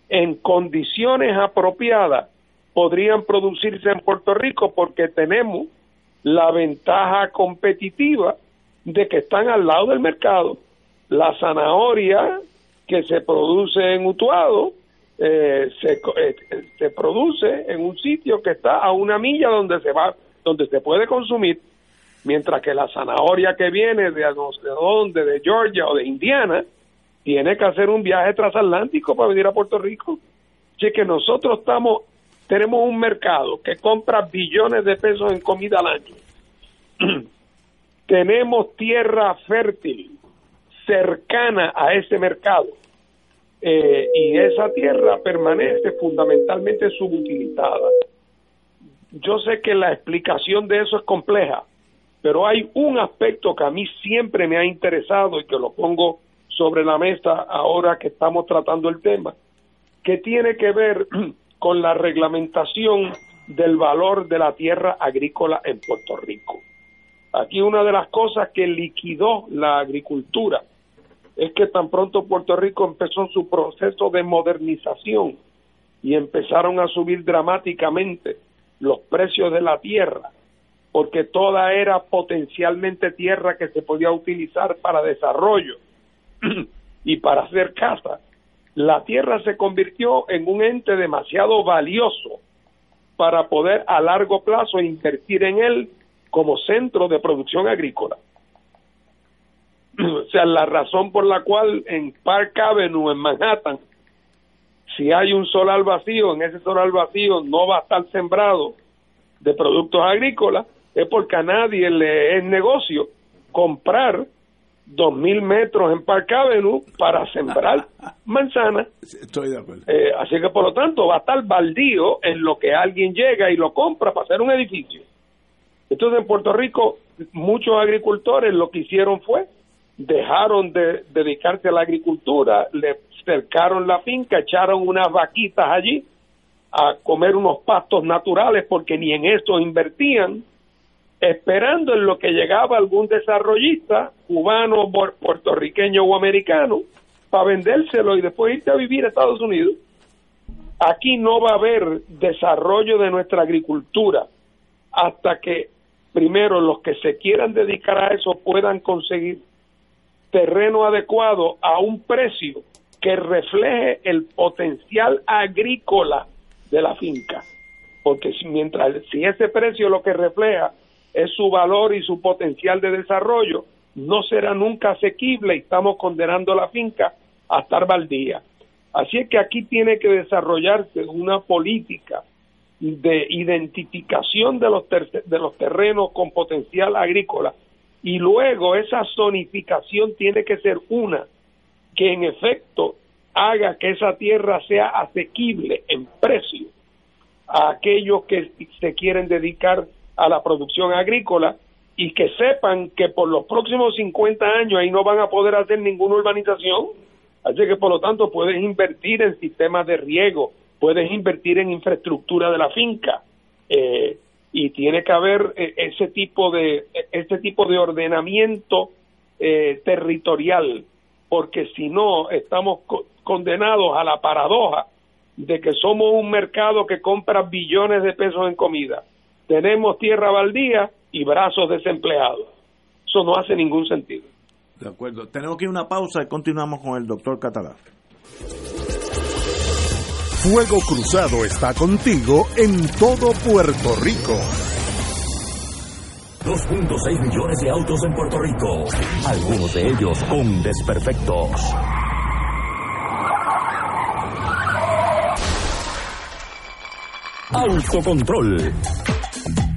en condiciones apropiadas podrían producirse en Puerto Rico porque tenemos la ventaja competitiva de que están al lado del mercado. La zanahoria que se produce en Utuado eh, se, eh, se produce en un sitio que está a una milla donde se va, donde se puede consumir, mientras que la zanahoria que viene de no sé dónde, de Georgia o de Indiana, tiene que hacer un viaje transatlántico para venir a Puerto Rico. Así que nosotros estamos, tenemos un mercado que compra billones de pesos en comida al año. tenemos tierra fértil cercana a ese mercado eh, y esa tierra permanece fundamentalmente subutilizada. Yo sé que la explicación de eso es compleja, pero hay un aspecto que a mí siempre me ha interesado y que lo pongo sobre la mesa ahora que estamos tratando el tema, que tiene que ver con la reglamentación del valor de la tierra agrícola en Puerto Rico. Aquí una de las cosas que liquidó la agricultura es que tan pronto Puerto Rico empezó su proceso de modernización y empezaron a subir dramáticamente los precios de la tierra, porque toda era potencialmente tierra que se podía utilizar para desarrollo y para hacer casa, la tierra se convirtió en un ente demasiado valioso para poder a largo plazo invertir en él como centro de producción agrícola. o sea, la razón por la cual en Park Avenue, en Manhattan, si hay un solar vacío, en ese solar vacío no va a estar sembrado de productos agrícolas, es porque a nadie le es negocio comprar dos mil metros en Park Avenue para sembrar manzanas. Estoy de acuerdo. Eh, así que por lo tanto va a estar baldío en lo que alguien llega y lo compra para hacer un edificio. Entonces en Puerto Rico muchos agricultores lo que hicieron fue dejaron de dedicarse a la agricultura, le cercaron la finca, echaron unas vaquitas allí a comer unos pastos naturales porque ni en eso invertían, esperando en lo que llegaba algún desarrollista cubano, puertorriqueño o americano para vendérselo y después irse a vivir a Estados Unidos. Aquí no va a haber desarrollo de nuestra agricultura hasta que primero los que se quieran dedicar a eso puedan conseguir terreno adecuado a un precio que refleje el potencial agrícola de la finca. Porque mientras si ese precio lo que refleja es su valor y su potencial de desarrollo, no será nunca asequible y estamos condenando la finca a estar baldía. Así es que aquí tiene que desarrollarse una política de identificación de los, de los terrenos con potencial agrícola y luego esa zonificación tiene que ser una que en efecto haga que esa tierra sea asequible en precio a aquellos que se quieren dedicar a la producción agrícola y que sepan que por los próximos 50 años ahí no van a poder hacer ninguna urbanización, así que por lo tanto puedes invertir en sistemas de riego, puedes invertir en infraestructura de la finca, eh, y tiene que haber eh, ese tipo de este tipo de ordenamiento eh, territorial porque si no estamos condenados a la paradoja de que somos un mercado que compra billones de pesos en comida tenemos tierra baldía y brazos desempleados eso no hace ningún sentido de acuerdo tenemos que ir a una pausa y continuamos con el doctor Catalán Fuego Cruzado está contigo en todo Puerto Rico. 2.6 millones de autos en Puerto Rico, algunos de ellos con desperfectos. Autocontrol.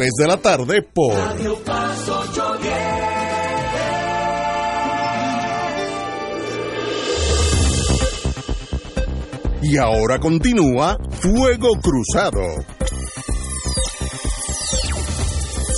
de la tarde por Radio Paz 810. Y ahora continúa Fuego Cruzado.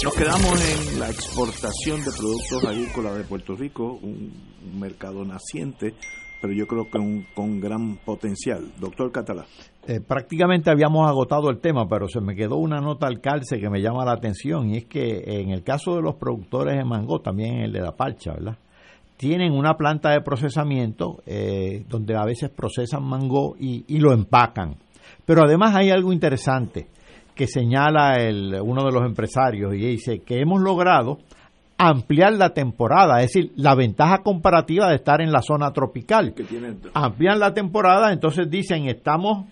Nos quedamos en la exportación de productos agrícolas de Puerto Rico, un, mercado naciente, pero yo creo que con gran potencial. Doctor Catalá. Eh, prácticamente habíamos agotado el tema, pero se me quedó una nota al calce que me llama la atención y es que en el caso de los productores de mango, también en el de la parcha, ¿verdad? Tienen una planta de procesamiento eh, donde a veces procesan mango y, y, lo empacan. Pero además hay algo interesante que señala el, uno de los empresarios y dice que hemos logrado ampliar la temporada, es decir, la ventaja comparativa de estar en la zona tropical. Amplían la temporada, entonces dicen, estamos,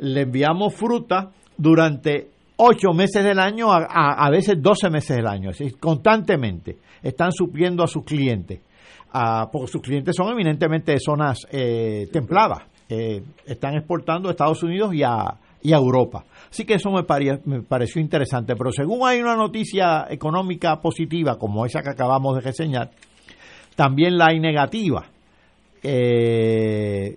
le enviamos fruta durante ocho meses del año, a, a, a, veces 12 meses del año, es decir, constantemente están supliendo a sus clientes, a, porque sus clientes son eminentemente de zonas eh, templadas, eh, están exportando a Estados Unidos y a, y Europa. Así que eso me, pare, me, pareció interesante. Pero según hay una noticia económica positiva, como esa que acabamos de reseñar, también la hay negativa. Eh,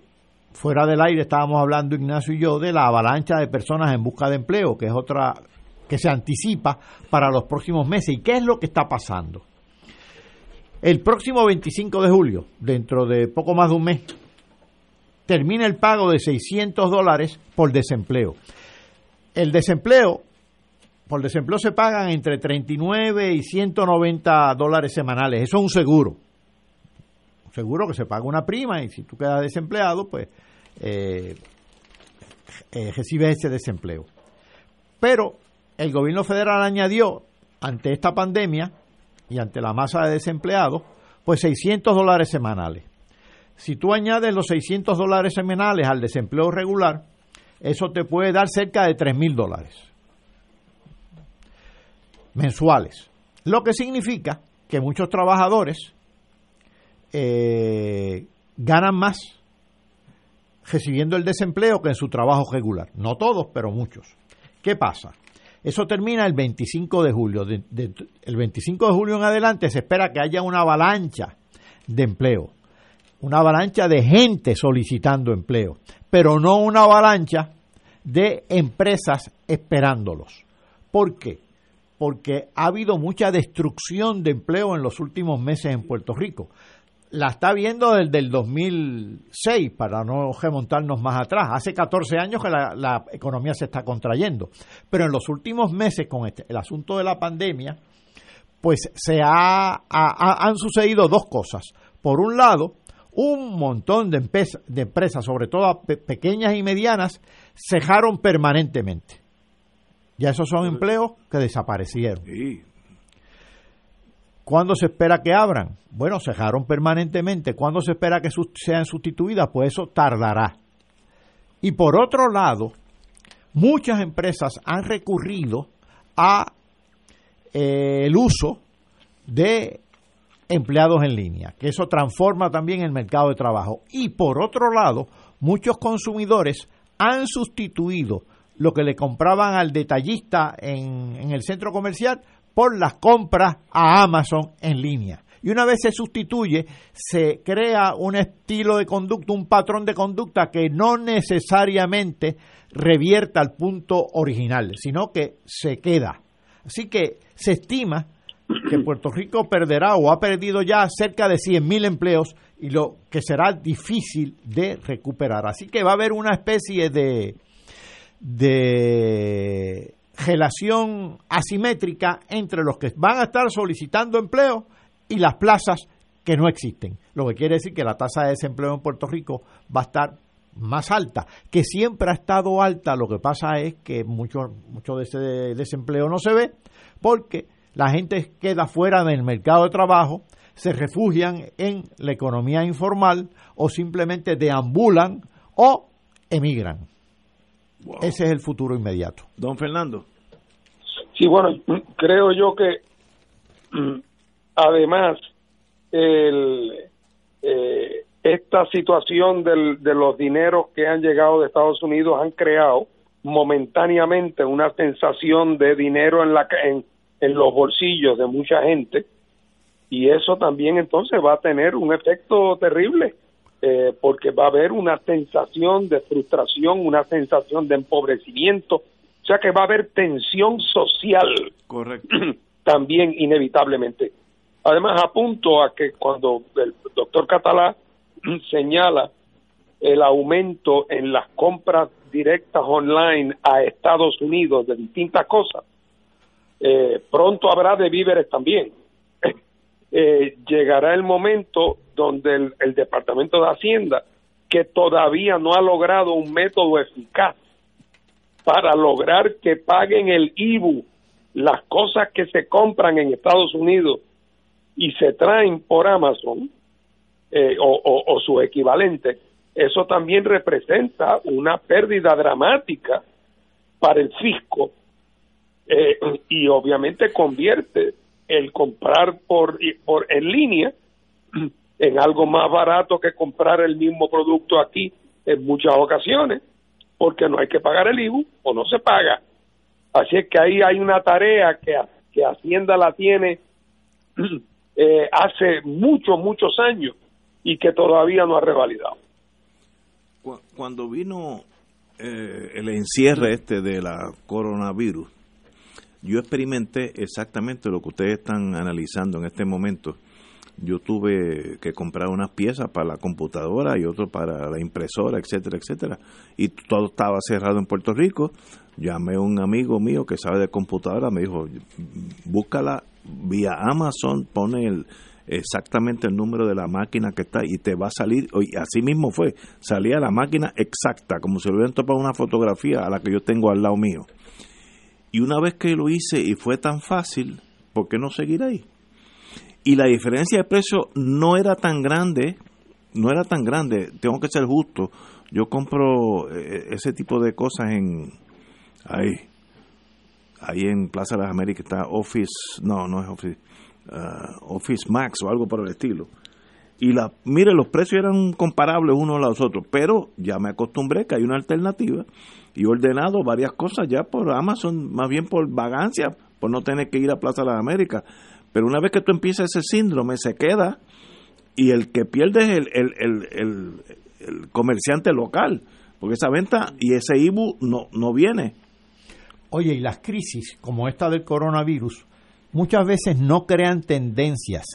fuera del aire estábamos hablando Ignacio y yo de la avalancha de personas en busca de empleo, que es otra que se anticipa para los próximos meses. ¿Y qué es lo que está pasando? El próximo 25 de julio, dentro de poco más de un mes, termina el pago de 600 dólares por desempleo. El desempleo, por desempleo se pagan entre 39 y 190 dólares semanales. Eso es un seguro. Seguro que se paga una prima y si tú quedas desempleado, pues eh, eh, recibes ese desempleo. Pero el gobierno federal añadió, ante esta pandemia y ante la masa de desempleados, pues 600 dólares semanales. Si tú añades los 600 dólares semanales al desempleo regular, eso te puede dar cerca de 3 mil dólares mensuales. Lo que significa que muchos trabajadores eh, ganan más recibiendo el desempleo que en su trabajo regular. No todos, pero muchos. ¿Qué pasa? Eso termina el 25 de julio. El 25 de julio en adelante se espera que haya una avalancha de empleo una avalancha de gente solicitando empleo, pero no una avalancha de empresas esperándolos. ¿Por qué? Porque ha habido mucha destrucción de empleo en los últimos meses en Puerto Rico. La está viendo desde el 2006, para no remontarnos más atrás. Hace 14 años que la, la economía se está contrayendo. Pero en los últimos meses, con este, el asunto de la pandemia, pues se ha, ha, han sucedido dos cosas por un lado, un montón de, empresas, de empresas sobre todo pequeñas y medianas, cejaron permanentemente. Ya esos son empleos que desaparecieron. ¿Cuándo se espera que abran? Bueno, cejaron permanentemente. ¿Cuándo se espera que sean sustituidas? Pues eso tardará. Y por otro lado, muchas empresas han recurrido a eh, el uso de empleados en línea, que eso transforma también el mercado de trabajo. Y por otro lado, muchos consumidores han sustituido lo que le compraban al detallista en el centro comercial por las compras a Amazon en línea. Y una vez se sustituye, se crea un estilo de conducta, un patrón de conducta que no necesariamente revierta al punto original, sino que se queda. Así que se estima que Puerto Rico perderá o ha perdido ya cerca de 100.000 empleos y lo que será difícil de recuperar. Así que va a haber una especie de, de relación asimétrica entre los que van a estar solicitando empleo y las plazas que no existen. Lo que quiere decir que la tasa de desempleo en Puerto Rico va a estar más alta, que siempre ha estado alta, lo que pasa es que mucho, mucho de ese desempleo no se ve porque la gente queda fuera del mercado de trabajo, se refugian en la economía informal o simplemente deambulan o emigran. Ese es el futuro inmediato. Don Fernando. Sí, bueno, creo yo que mm, además el, eh, esta situación del, de los dineros que han llegado de Estados Unidos han creado momentáneamente una sensación de dinero en la en, en los bolsillos de mucha gente y eso también entonces va a tener un efecto terrible eh, porque va a haber una sensación de frustración, una sensación de empobrecimiento, o sea que va a haber tensión social Correcto. también inevitablemente. Además apunto a que cuando el doctor Catalá señala el aumento en las compras directas online a Estados Unidos de distintas cosas, eh, pronto habrá de víveres también. Eh, llegará el momento donde el, Departamento de Hacienda, que todavía no ha logrado un método eficaz para lograr que paguen el IBU las cosas que se compran en Estados Unidos y se traen por Amazon eh, o, o, su equivalente, eso también representa una pérdida dramática para el fisco eh, y obviamente convierte el comprar por, por en línea en algo más barato que comprar el mismo producto aquí en muchas ocasiones, porque no hay que pagar el IBU o no se paga. Así es que ahí hay una tarea que, que Hacienda la tiene eh, hace muchos, muchos años y que todavía no ha revalidado. Cuando vino eh, el encierre este de la coronavirus, yo experimenté exactamente lo que ustedes están analizando en este momento. Yo tuve que comprar unas piezas para la computadora y otro para la impresora, etcétera, etcétera. Y todo estaba cerrado en Puerto Rico. Llamé a un amigo mío que sabe de computadora, me dijo, búscala vía Amazon, pone el, exactamente el número de la máquina que está y te va a salir, y así mismo fue, salía la máquina exacta, como si lo hubieran topado una fotografía a la que yo tengo al lado mío. Y una vez que lo hice y fue tan fácil, ¿por qué no seguir ahí? Y la diferencia de precio no era tan grande, no era tan grande, tengo que ser justo. Yo compro eh, ese tipo de cosas en ahí, ahí en Plaza de las Américas está Office, no, no es Office, uh, Office Max o algo por el estilo. Y la, mire, los precios eran comparables unos a los otros, pero ya me acostumbré que hay una alternativa y ordenado varias cosas ya por Amazon, más bien por vagancia, por no tener que ir a Plaza de las Américas. Pero una vez que tú empiezas ese síndrome, se queda y el que pierde es el, el, el, comerciante local, porque esa venta y ese IBU no, no viene. Oye, y las crisis como esta del coronavirus muchas veces no crean tendencias,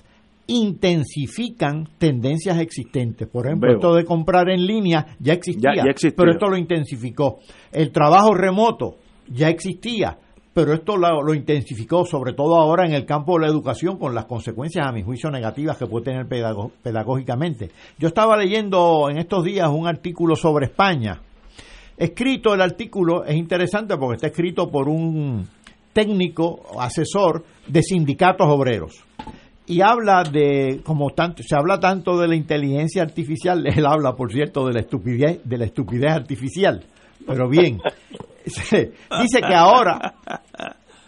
intensifican tendencias existentes. Por ejemplo, esto de comprar en línea ya existía, pero esto lo intensificó. El trabajo remoto ya existía, pero esto lo, lo, intensificó, sobre todo ahora en el campo de la educación, con las consecuencias, a mi juicio, negativas que puede tener pedagógicamente. Yo estaba leyendo en estos días un artículo sobre España. Escrito el artículo, es interesante porque está escrito por un técnico, asesor de sindicatos obreros y habla de como tanto se habla tanto de la inteligencia artificial él habla por cierto de la estupidez de la estupidez artificial pero bien dice que ahora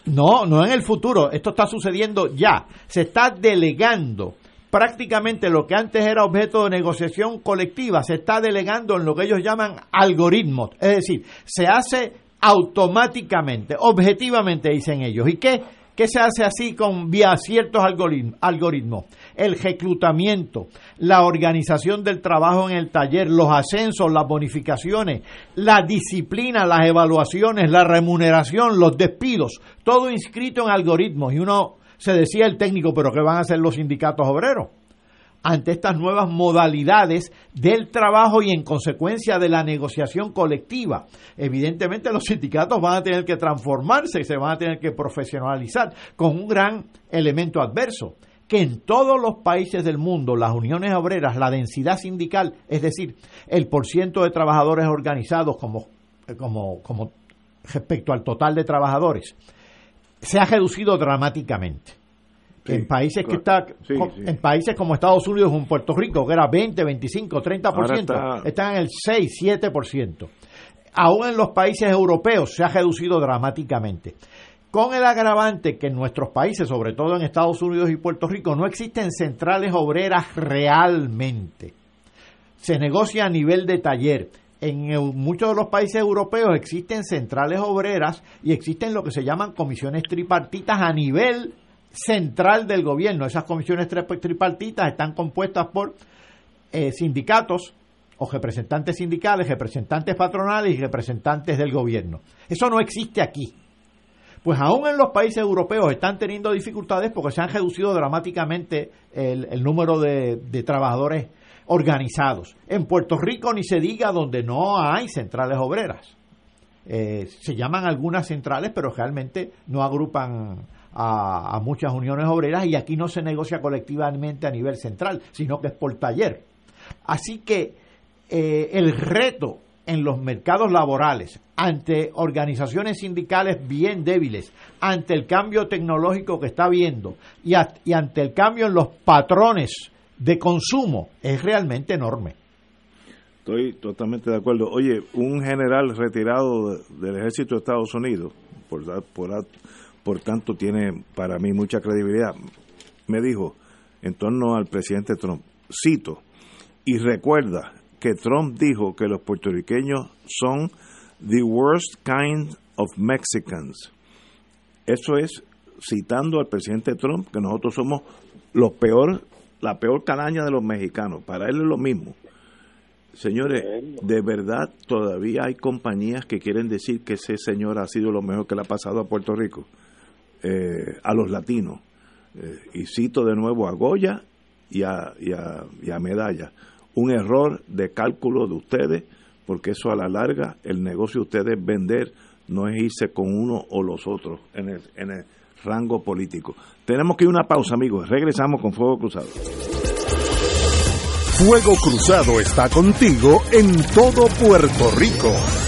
no no en el futuro esto está sucediendo ya se está delegando prácticamente lo que antes era objeto de negociación colectiva se está delegando en lo que ellos llaman algoritmos es decir se hace automáticamente objetivamente dicen ellos y qué ¿Qué se hace así con vía ciertos algoritmos? El reclutamiento, la organización del trabajo en el taller, los ascensos, las bonificaciones, la disciplina, las evaluaciones, la remuneración, los despidos, todo inscrito en algoritmos. Y uno se decía el técnico, pero ¿qué van a hacer los sindicatos obreros? Ante estas nuevas modalidades del trabajo y en consecuencia de la negociación colectiva. Evidentemente los sindicatos van a tener que transformarse, se van a tener que profesionalizar con un gran elemento adverso que en todos los países del mundo las uniones obreras, la densidad sindical, es decir, el porciento de trabajadores organizados como, como, como respecto al total de trabajadores, se ha reducido dramáticamente en países que está en países como Estados Unidos o Puerto Rico que era 20, 25, 30%, está... están en el 6, 7%. Aún en los países europeos se ha reducido dramáticamente. Con el agravante que en nuestros países, sobre todo en Estados Unidos y Puerto Rico, no existen centrales obreras realmente. Se negocia a nivel de taller. En muchos de los países europeos existen centrales obreras y existen lo que se llaman comisiones tripartitas a nivel central del gobierno. Esas comisiones tripartitas están compuestas por eh, sindicatos o representantes sindicales, representantes patronales y representantes del gobierno. Eso no existe aquí. Pues aún en los países europeos están teniendo dificultades porque se han reducido dramáticamente el, número de, trabajadores organizados. En Puerto Rico ni se diga donde no hay centrales obreras. Eh, se llaman algunas centrales, pero realmente no agrupan a, muchas uniones obreras y aquí no se negocia colectivamente a nivel central, sino que es por taller. Así que eh, el reto en los mercados laborales, ante organizaciones sindicales bien débiles, ante el cambio tecnológico que está habiendo y, ante el cambio en los patrones de consumo, es realmente enorme. Estoy totalmente de acuerdo. Oye, un general retirado del ejército de Estados Unidos, por, por por tanto tiene para mí mucha credibilidad. Me dijo en torno al presidente Trump, cito, y recuerda que Trump dijo que los puertorriqueños son the worst kind of Mexicans. Eso es citando al presidente Trump que nosotros somos los peor, la peor calaña de los mexicanos. Para él es lo mismo. Señores, de verdad todavía hay compañías que quieren decir que ese señor ha sido lo mejor que le ha pasado a Puerto Rico. Eh, a los latinos. Eh, y cito de nuevo a Goya y a, Medalla. Un error de cálculo de ustedes, porque eso a la larga, el negocio de ustedes vender, no es irse con uno o los otros en el, en el rango político. Tenemos que ir a una pausa, amigos. Regresamos con Fuego Cruzado. Fuego Cruzado está contigo en todo Puerto Rico.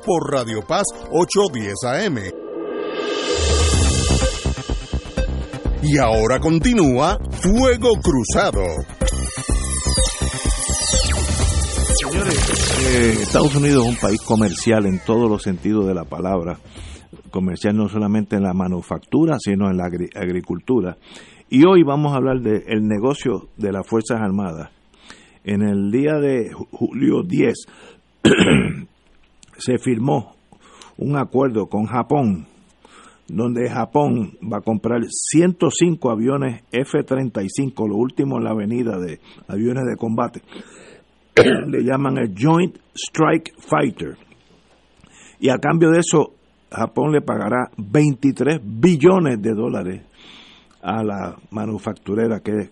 por Radio Paz 810 AM. Y ahora continúa Fuego Cruzado. Señores, eh, Estados Unidos es un país comercial en todos los sentidos de la palabra. Comercial no solamente en la manufactura, sino en la agri- agricultura. Y hoy vamos a hablar del negocio de las Fuerzas Armadas. En el día de ju- julio 10 se firmó un acuerdo con Japón, donde Japón va a comprar 105 aviones F-35, lo último en la avenida de aviones de combate. Le llaman el Joint Strike Fighter. Y a cambio de eso, Japón le pagará 23 billones de dólares a la manufacturera que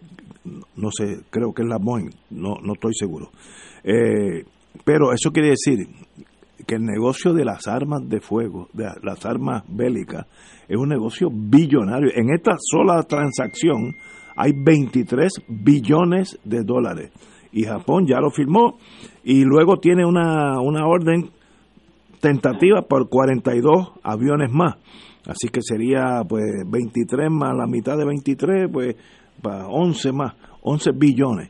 no sé, creo que es la Boeing, no, no estoy seguro. Eh, pero eso quiere decir que el negocio de las armas de fuego, de las armas bélicas, es un negocio billonario. En esta sola transacción hay 23 billones de dólares. Y Japón ya lo firmó y luego tiene una, una orden tentativa por 42 aviones más. Así que sería pues 23 más la mitad de 23, pues para 11 más, 11 billones.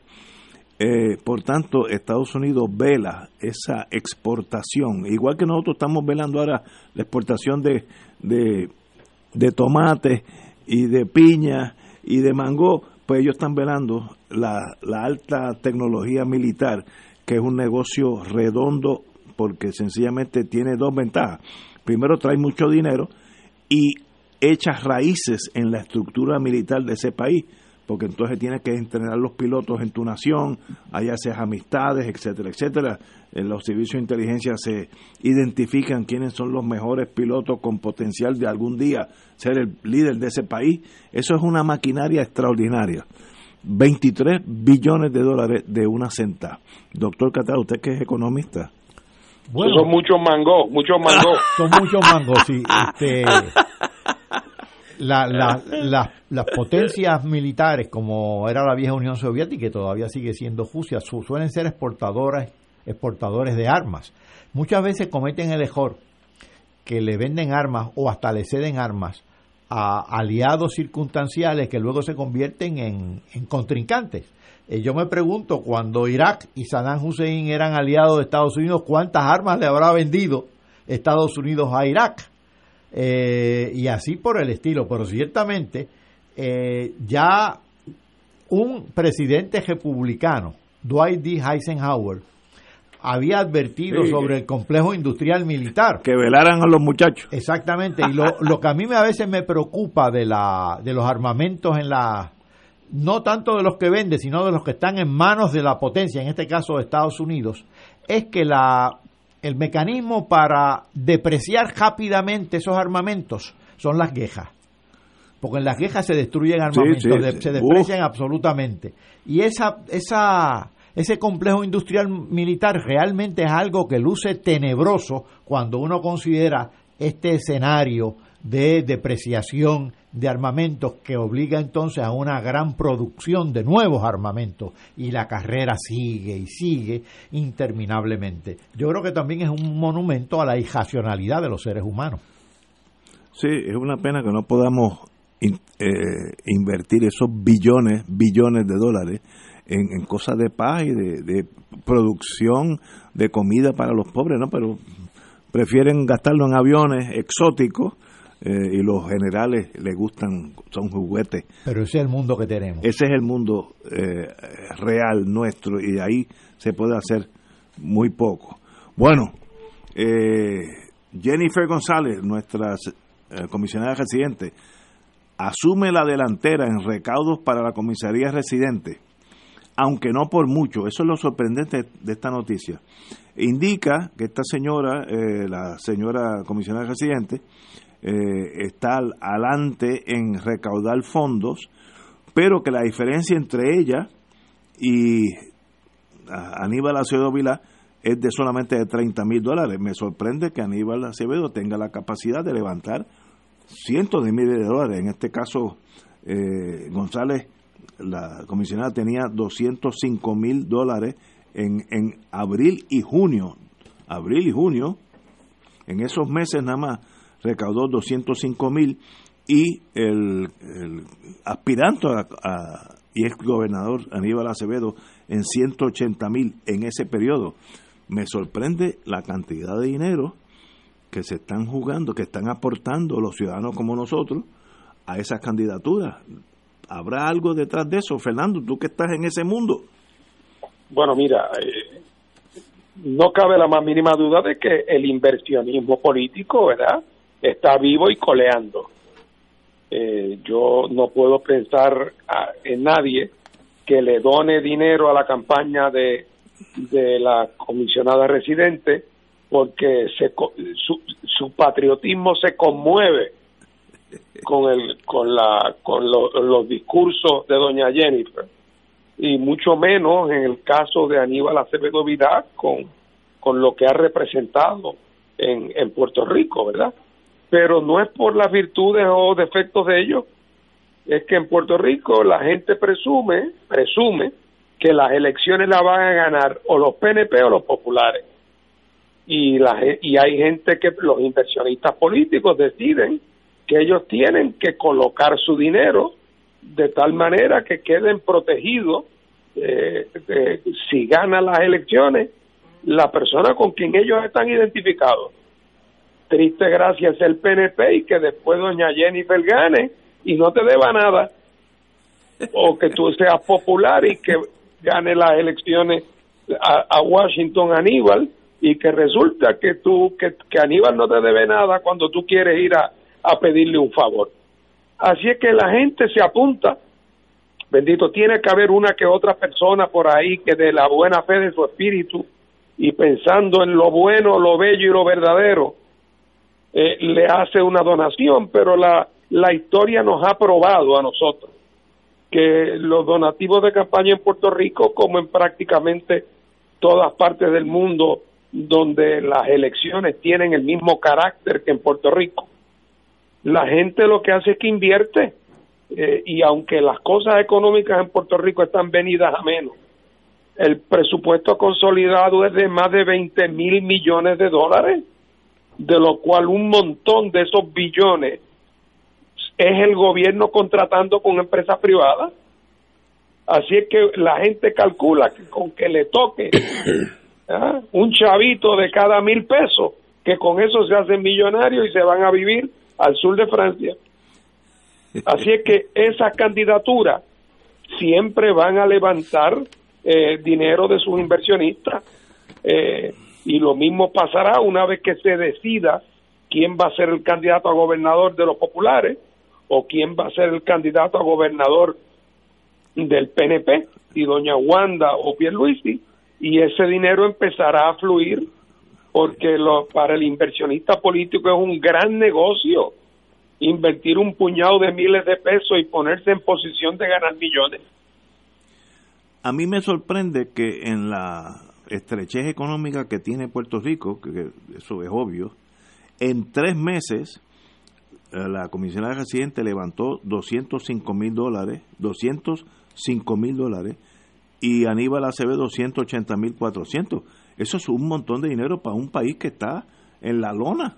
Eh, por tanto, Estados Unidos vela esa exportación, igual que nosotros estamos velando ahora la exportación de, de, de tomates y de piña y de mango, pues ellos están velando la, la alta tecnología militar, que es un negocio redondo porque sencillamente tiene dos ventajas. Primero, trae mucho dinero y echa raíces en la estructura militar de ese país porque entonces tienes que entrenar los pilotos en tu nación, allá haces amistades, etcétera, etcétera. En los servicios de inteligencia se identifican quiénes son los mejores pilotos con potencial de algún día ser el líder de ese país. Eso es una maquinaria extraordinaria. 23 billones de dólares de una centava. Doctor Catá, usted que es economista. Bueno, son muchos mangos, muchos mangos. Son muchos mangos, sí. Este, la, la, la, las potencias militares, como era la vieja Unión Soviética y todavía sigue siendo Rusia, su, suelen ser exportadoras, exportadores de armas. Muchas veces cometen el error que le venden armas o hasta le ceden armas a aliados circunstanciales que luego se convierten en, en contrincantes. Eh, yo me pregunto, cuando Irak y Saddam Hussein eran aliados de Estados Unidos, ¿cuántas armas le habrá vendido Estados Unidos a Irak? Eh, y así por el estilo, pero ciertamente eh, ya un presidente republicano, Dwight D. Eisenhower, había advertido Sí. sobre el complejo industrial militar. Que velaran a los muchachos. Exactamente, y lo, lo que a mí me, a veces me preocupa de, la, de los armamentos en la, no tanto de los que vende, sino de los que están en manos de la potencia, en este caso de Estados Unidos, es que la, el mecanismo para depreciar rápidamente esos armamentos son las quejas. Porque en las quejas se destruyen armamentos, sí, de- sí. se deprecian absolutamente. Y esa, esa, ese complejo industrial militar realmente es algo que luce tenebroso cuando uno considera este escenario de depreciación de armamentos que obliga entonces a una gran producción de nuevos armamentos y la carrera sigue y sigue interminablemente. Yo creo que también es un monumento a la irracionalidad de los seres humanos. Sí, es una pena que no podamos eh, invertir esos billones, billones de dólares en, en cosas de paz y de, de producción de comida para los pobres, ¿no? Pero prefieren gastarlo en aviones exóticos eh, y los generales les gustan, son juguetes. Pero ese es el mundo que tenemos. Ese es el mundo eh, real nuestro y de ahí se puede hacer muy poco. Bueno, eh, Jennifer González, nuestra comisionada residente, asume la delantera en recaudos para la comisaría residente, aunque no por mucho. Eso es lo sorprendente de esta noticia. Indica que esta señora, la señora comisionada residente, eh, está adelante en recaudar fondos, pero que la diferencia entre ella y Aníbal Acevedo Vila es de solamente de 30 mil dólares. Me sorprende que Aníbal Acevedo tenga la capacidad de levantar cientos de miles de dólares. En este caso, eh, González, la comisionada, tenía 205 mil dólares en, en abril y junio. Abril y junio, en esos meses nada más, recaudó 205 mil y el, aspirante a, y ex gobernador Aníbal Acevedo en 180 mil en ese periodo. Me sorprende la cantidad de dinero que se están jugando, que están aportando los ciudadanos como nosotros a esas candidaturas. ¿Habrá algo detrás de eso, Fernando? Tú que estás en ese mundo. Bueno, mira, eh, no cabe la más mínima duda de que el inversionismo político, ¿verdad? Está vivo y coleando. Eh, yo no puedo pensar en nadie que le done dinero a la campaña de, de la comisionada residente porque se, su, su patriotismo se conmueve con el con la con los discursos de doña Jennifer y mucho menos en el caso de Aníbal Acevedo Vidal con con lo que ha representado en, en Puerto Rico, ¿verdad? Pero no es por las virtudes o defectos de ellos, es que en Puerto Rico la gente presume, presume que las elecciones las van a ganar o los PNP o los populares. Y, la, y hay gente que los inversionistas políticos deciden que ellos tienen que colocar su dinero de tal manera que queden protegidos eh, si ganan las elecciones la persona con quien ellos están identificados triste gracias el PNP y que después doña Jennifer gane y no te deba nada. O que tú seas popular y que gane las elecciones a, Washington Aníbal y que resulta que tú que, Aníbal no te debe nada cuando tú quieres ir a, a pedirle un favor. Así es que la gente se apunta. Bendito tiene que haber una que otra persona por ahí que de la buena fe de su espíritu y pensando en lo bueno, lo bello y lo verdadero, eh, le hace una donación, pero la, la historia nos ha probado a nosotros que los donativos de campaña en Puerto Rico, como en prácticamente todas partes del mundo donde las elecciones tienen el mismo carácter que en Puerto Rico, la gente lo que hace es que invierte eh, y aunque las cosas económicas en Puerto Rico están venidas a menos, el presupuesto consolidado es de más de 20 mil millones de dólares de lo cual un montón de esos billones es el gobierno contratando con empresas privadas. Así es que la gente calcula que con que le toque ¿ah? un chavito de cada mil pesos, que con eso se hacen millonarios y se van a vivir al sur de Francia. Así es que esas candidaturas siempre van a levantar eh, dinero de sus inversionistas. Eh, y lo mismo pasará una vez que se decida quién va a ser el candidato a gobernador de los populares o quién va a ser el candidato a gobernador del PNP, y doña Wanda o Pierluisi, y ese dinero empezará a fluir porque lo, para el inversionista político es un gran negocio invertir un puñado de miles de pesos y ponerse en posición de ganar millones. A mí me sorprende que en la estrechez económica que tiene Puerto Rico, que, eso es obvio, en tres meses eh, la comisionada residente levantó 205 mil dólares, 205 mil dólares, y Aníbal Acevedo 180 mil 400. Eso es un montón de dinero para un país que está en la lona.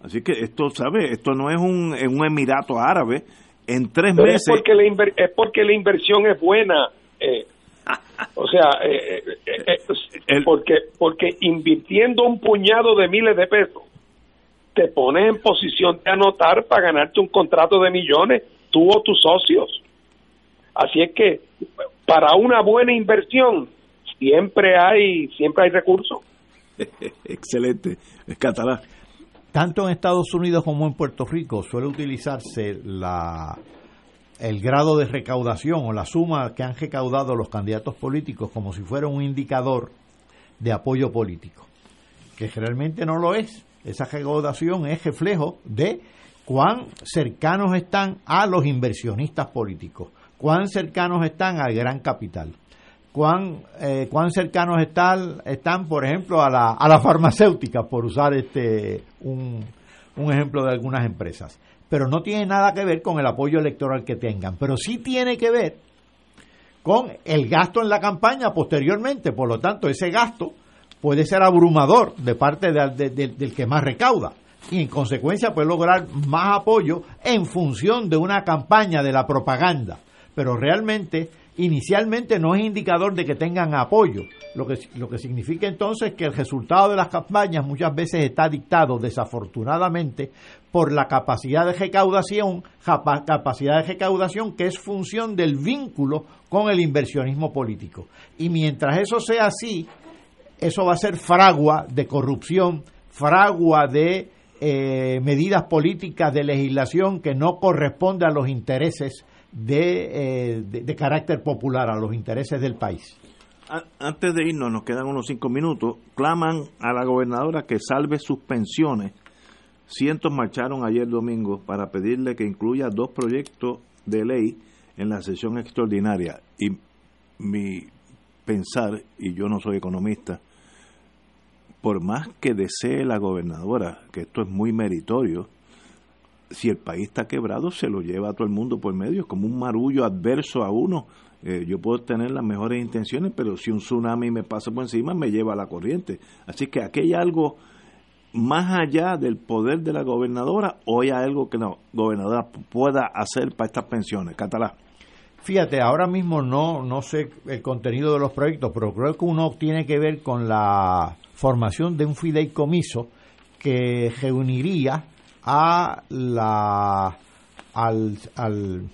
Así que esto, ¿sabe? Esto no es un, un emirato árabe. En tres meses... Es porque, la es porque la inversión es buena. Eh, o sea, eh, eh, eh, porque, porque invirtiendo un puñado de miles de pesos te pones en posición de anotar para ganarte un contrato de millones, tú o tus socios. Así es que para una buena inversión siempre hay siempre hay recursos. Excelente, es catalán. Tanto en Estados Unidos como en Puerto Rico suele utilizarse la el grado de recaudación o la suma que han recaudado los candidatos políticos como si fuera un indicador de apoyo político, que realmente no lo es. Esa recaudación es reflejo de cuán cercanos están a los inversionistas políticos, cuán cercanos están al gran capital, cuán, eh, cuán cercanos están, están, por ejemplo, a la, a la farmacéutica, por usar este un, un ejemplo de algunas empresas. Pero no tiene nada que ver con el apoyo electoral que tengan, pero sí tiene que ver con el gasto en la campaña posteriormente. Por lo tanto, ese gasto puede ser abrumador de parte del que más recauda y en consecuencia puede lograr más apoyo en función de una campaña de la propaganda. Pero realmente, inicialmente no es indicador de que tengan apoyo, lo que, lo que significa entonces que el resultado de las campañas muchas veces está dictado desafortunadamente por la capacidad de recaudación, capacidad de recaudación que es función del vínculo con el inversionismo político. Y mientras eso sea así, eso va a ser fragua de corrupción, fragua de eh, medidas políticas de legislación que no corresponde a los intereses de, eh, de, carácter popular, a los intereses del país. Antes de irnos, nos quedan unos cinco minutos, claman a la gobernadora que salve sus pensiones. Cientos marcharon ayer domingo para pedirle que incluya dos proyectos de ley en la sesión extraordinaria. Y mi pensar, y yo no soy economista, por más que desee la gobernadora, que esto es muy meritorio, si el país está quebrado, se lo lleva a todo el mundo por medio, es como un marullo adverso a uno. Eh, yo puedo tener las mejores intenciones, pero si un tsunami me pasa por encima, me lleva a la corriente. Así que aquí hay algo más allá del poder de la gobernadora, o hay algo que la gobernadora pueda hacer para estas pensiones. Catalá. Fíjate, ahora mismo no, no sé el contenido de los proyectos, pero creo que uno tiene que ver con la formación de un fideicomiso que reuniría a la al,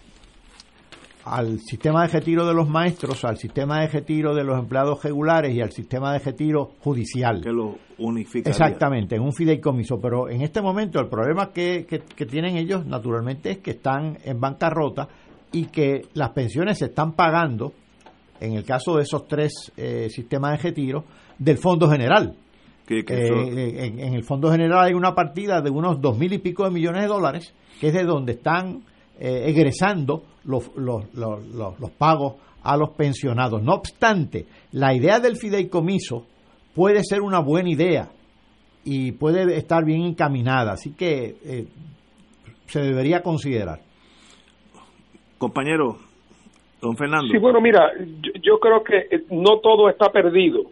al sistema de retiro de los maestros, al sistema de retiro de los empleados regulares y al sistema de retiro judicial. Que lo unifica. Exactamente, en un fideicomiso. Pero en este momento el problema que, que, tienen ellos, naturalmente, es que están en bancarrota y que las pensiones se están pagando, en el caso de esos tres eh, sistemas de retiro, del Fondo General. Eh, en, el Fondo General hay una partida de unos dos mil y pico de millones de dólares, que es de donde están eh, egresando los, los, los, los, pagos a los pensionados. No obstante, la idea del fideicomiso puede ser una buena idea y puede estar bien encaminada, así que eh, se debería considerar. Compañero, don Fernando. Sí, bueno, mira, yo creo que no todo está perdido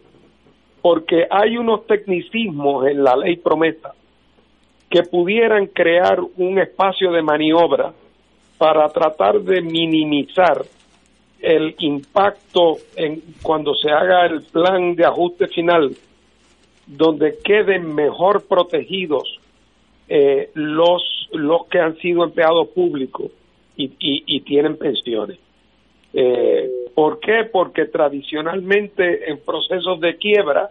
porque hay unos tecnicismos en la ley promesa que pudieran crear un espacio de maniobra para tratar de minimizar el impacto en cuando se haga el plan de ajuste final donde queden mejor protegidos eh, los los que han sido empleados públicos y, y tienen pensiones eh, ¿Por qué? Porque tradicionalmente en procesos de quiebra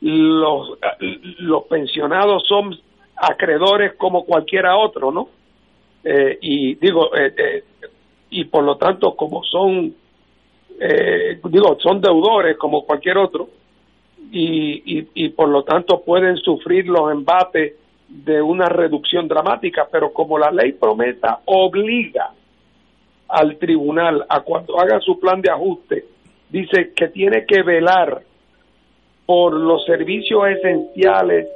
los, los pensionados son acreedores como cualquiera otro, ¿no? Eh, y digo, eh, eh, y por lo tanto como son, digo, son deudores como cualquier otro, y, y, y por lo tanto pueden sufrir los embates de una reducción dramática, pero como la ley prometa obliga al tribunal a cuando haga su plan de ajuste, dice que tiene que velar por los servicios esenciales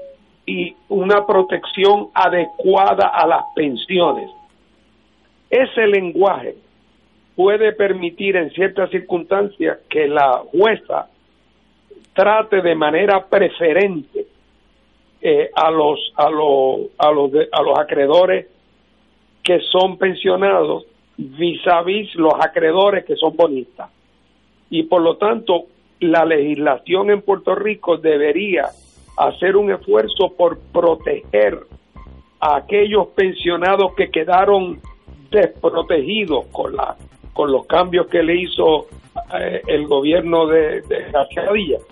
y una protección adecuada a las pensiones. Ese lenguaje puede permitir en ciertas circunstancias que la jueza trate de manera preferente eh, a los a los a los a los acreedores que son pensionados vis a vis los acreedores que son bonistas y por lo tanto la legislación en Puerto Rico debería hacer un esfuerzo por proteger a aquellos pensionados que quedaron desprotegidos con la con los cambios que le hizo eh, el gobierno de, de García Díaz.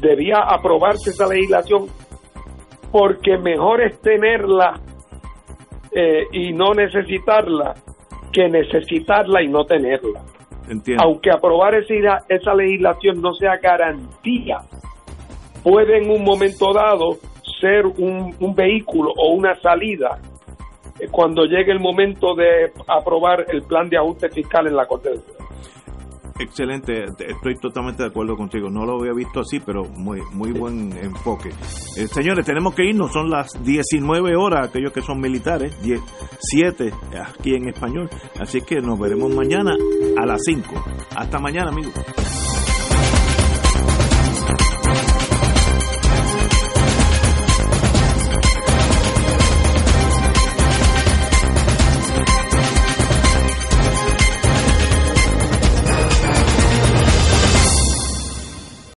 Debía aprobarse esa legislación porque mejor es tenerla eh, y no necesitarla que necesitarla y no tenerla. Entiendo. Aunque aprobar esa, esa legislación no sea garantía, puede en un momento dado ser un, vehículo o una salida eh, cuando llegue el momento de aprobar el plan de ajuste fiscal en la Corte de Excelente, estoy totalmente de acuerdo contigo. No lo había visto así, pero muy muy buen enfoque. Eh, señores, tenemos que irnos, son las 19 horas, aquellos que son militares, 10, 7 aquí en español. Así que nos veremos mañana a las 5. Hasta mañana, amigos.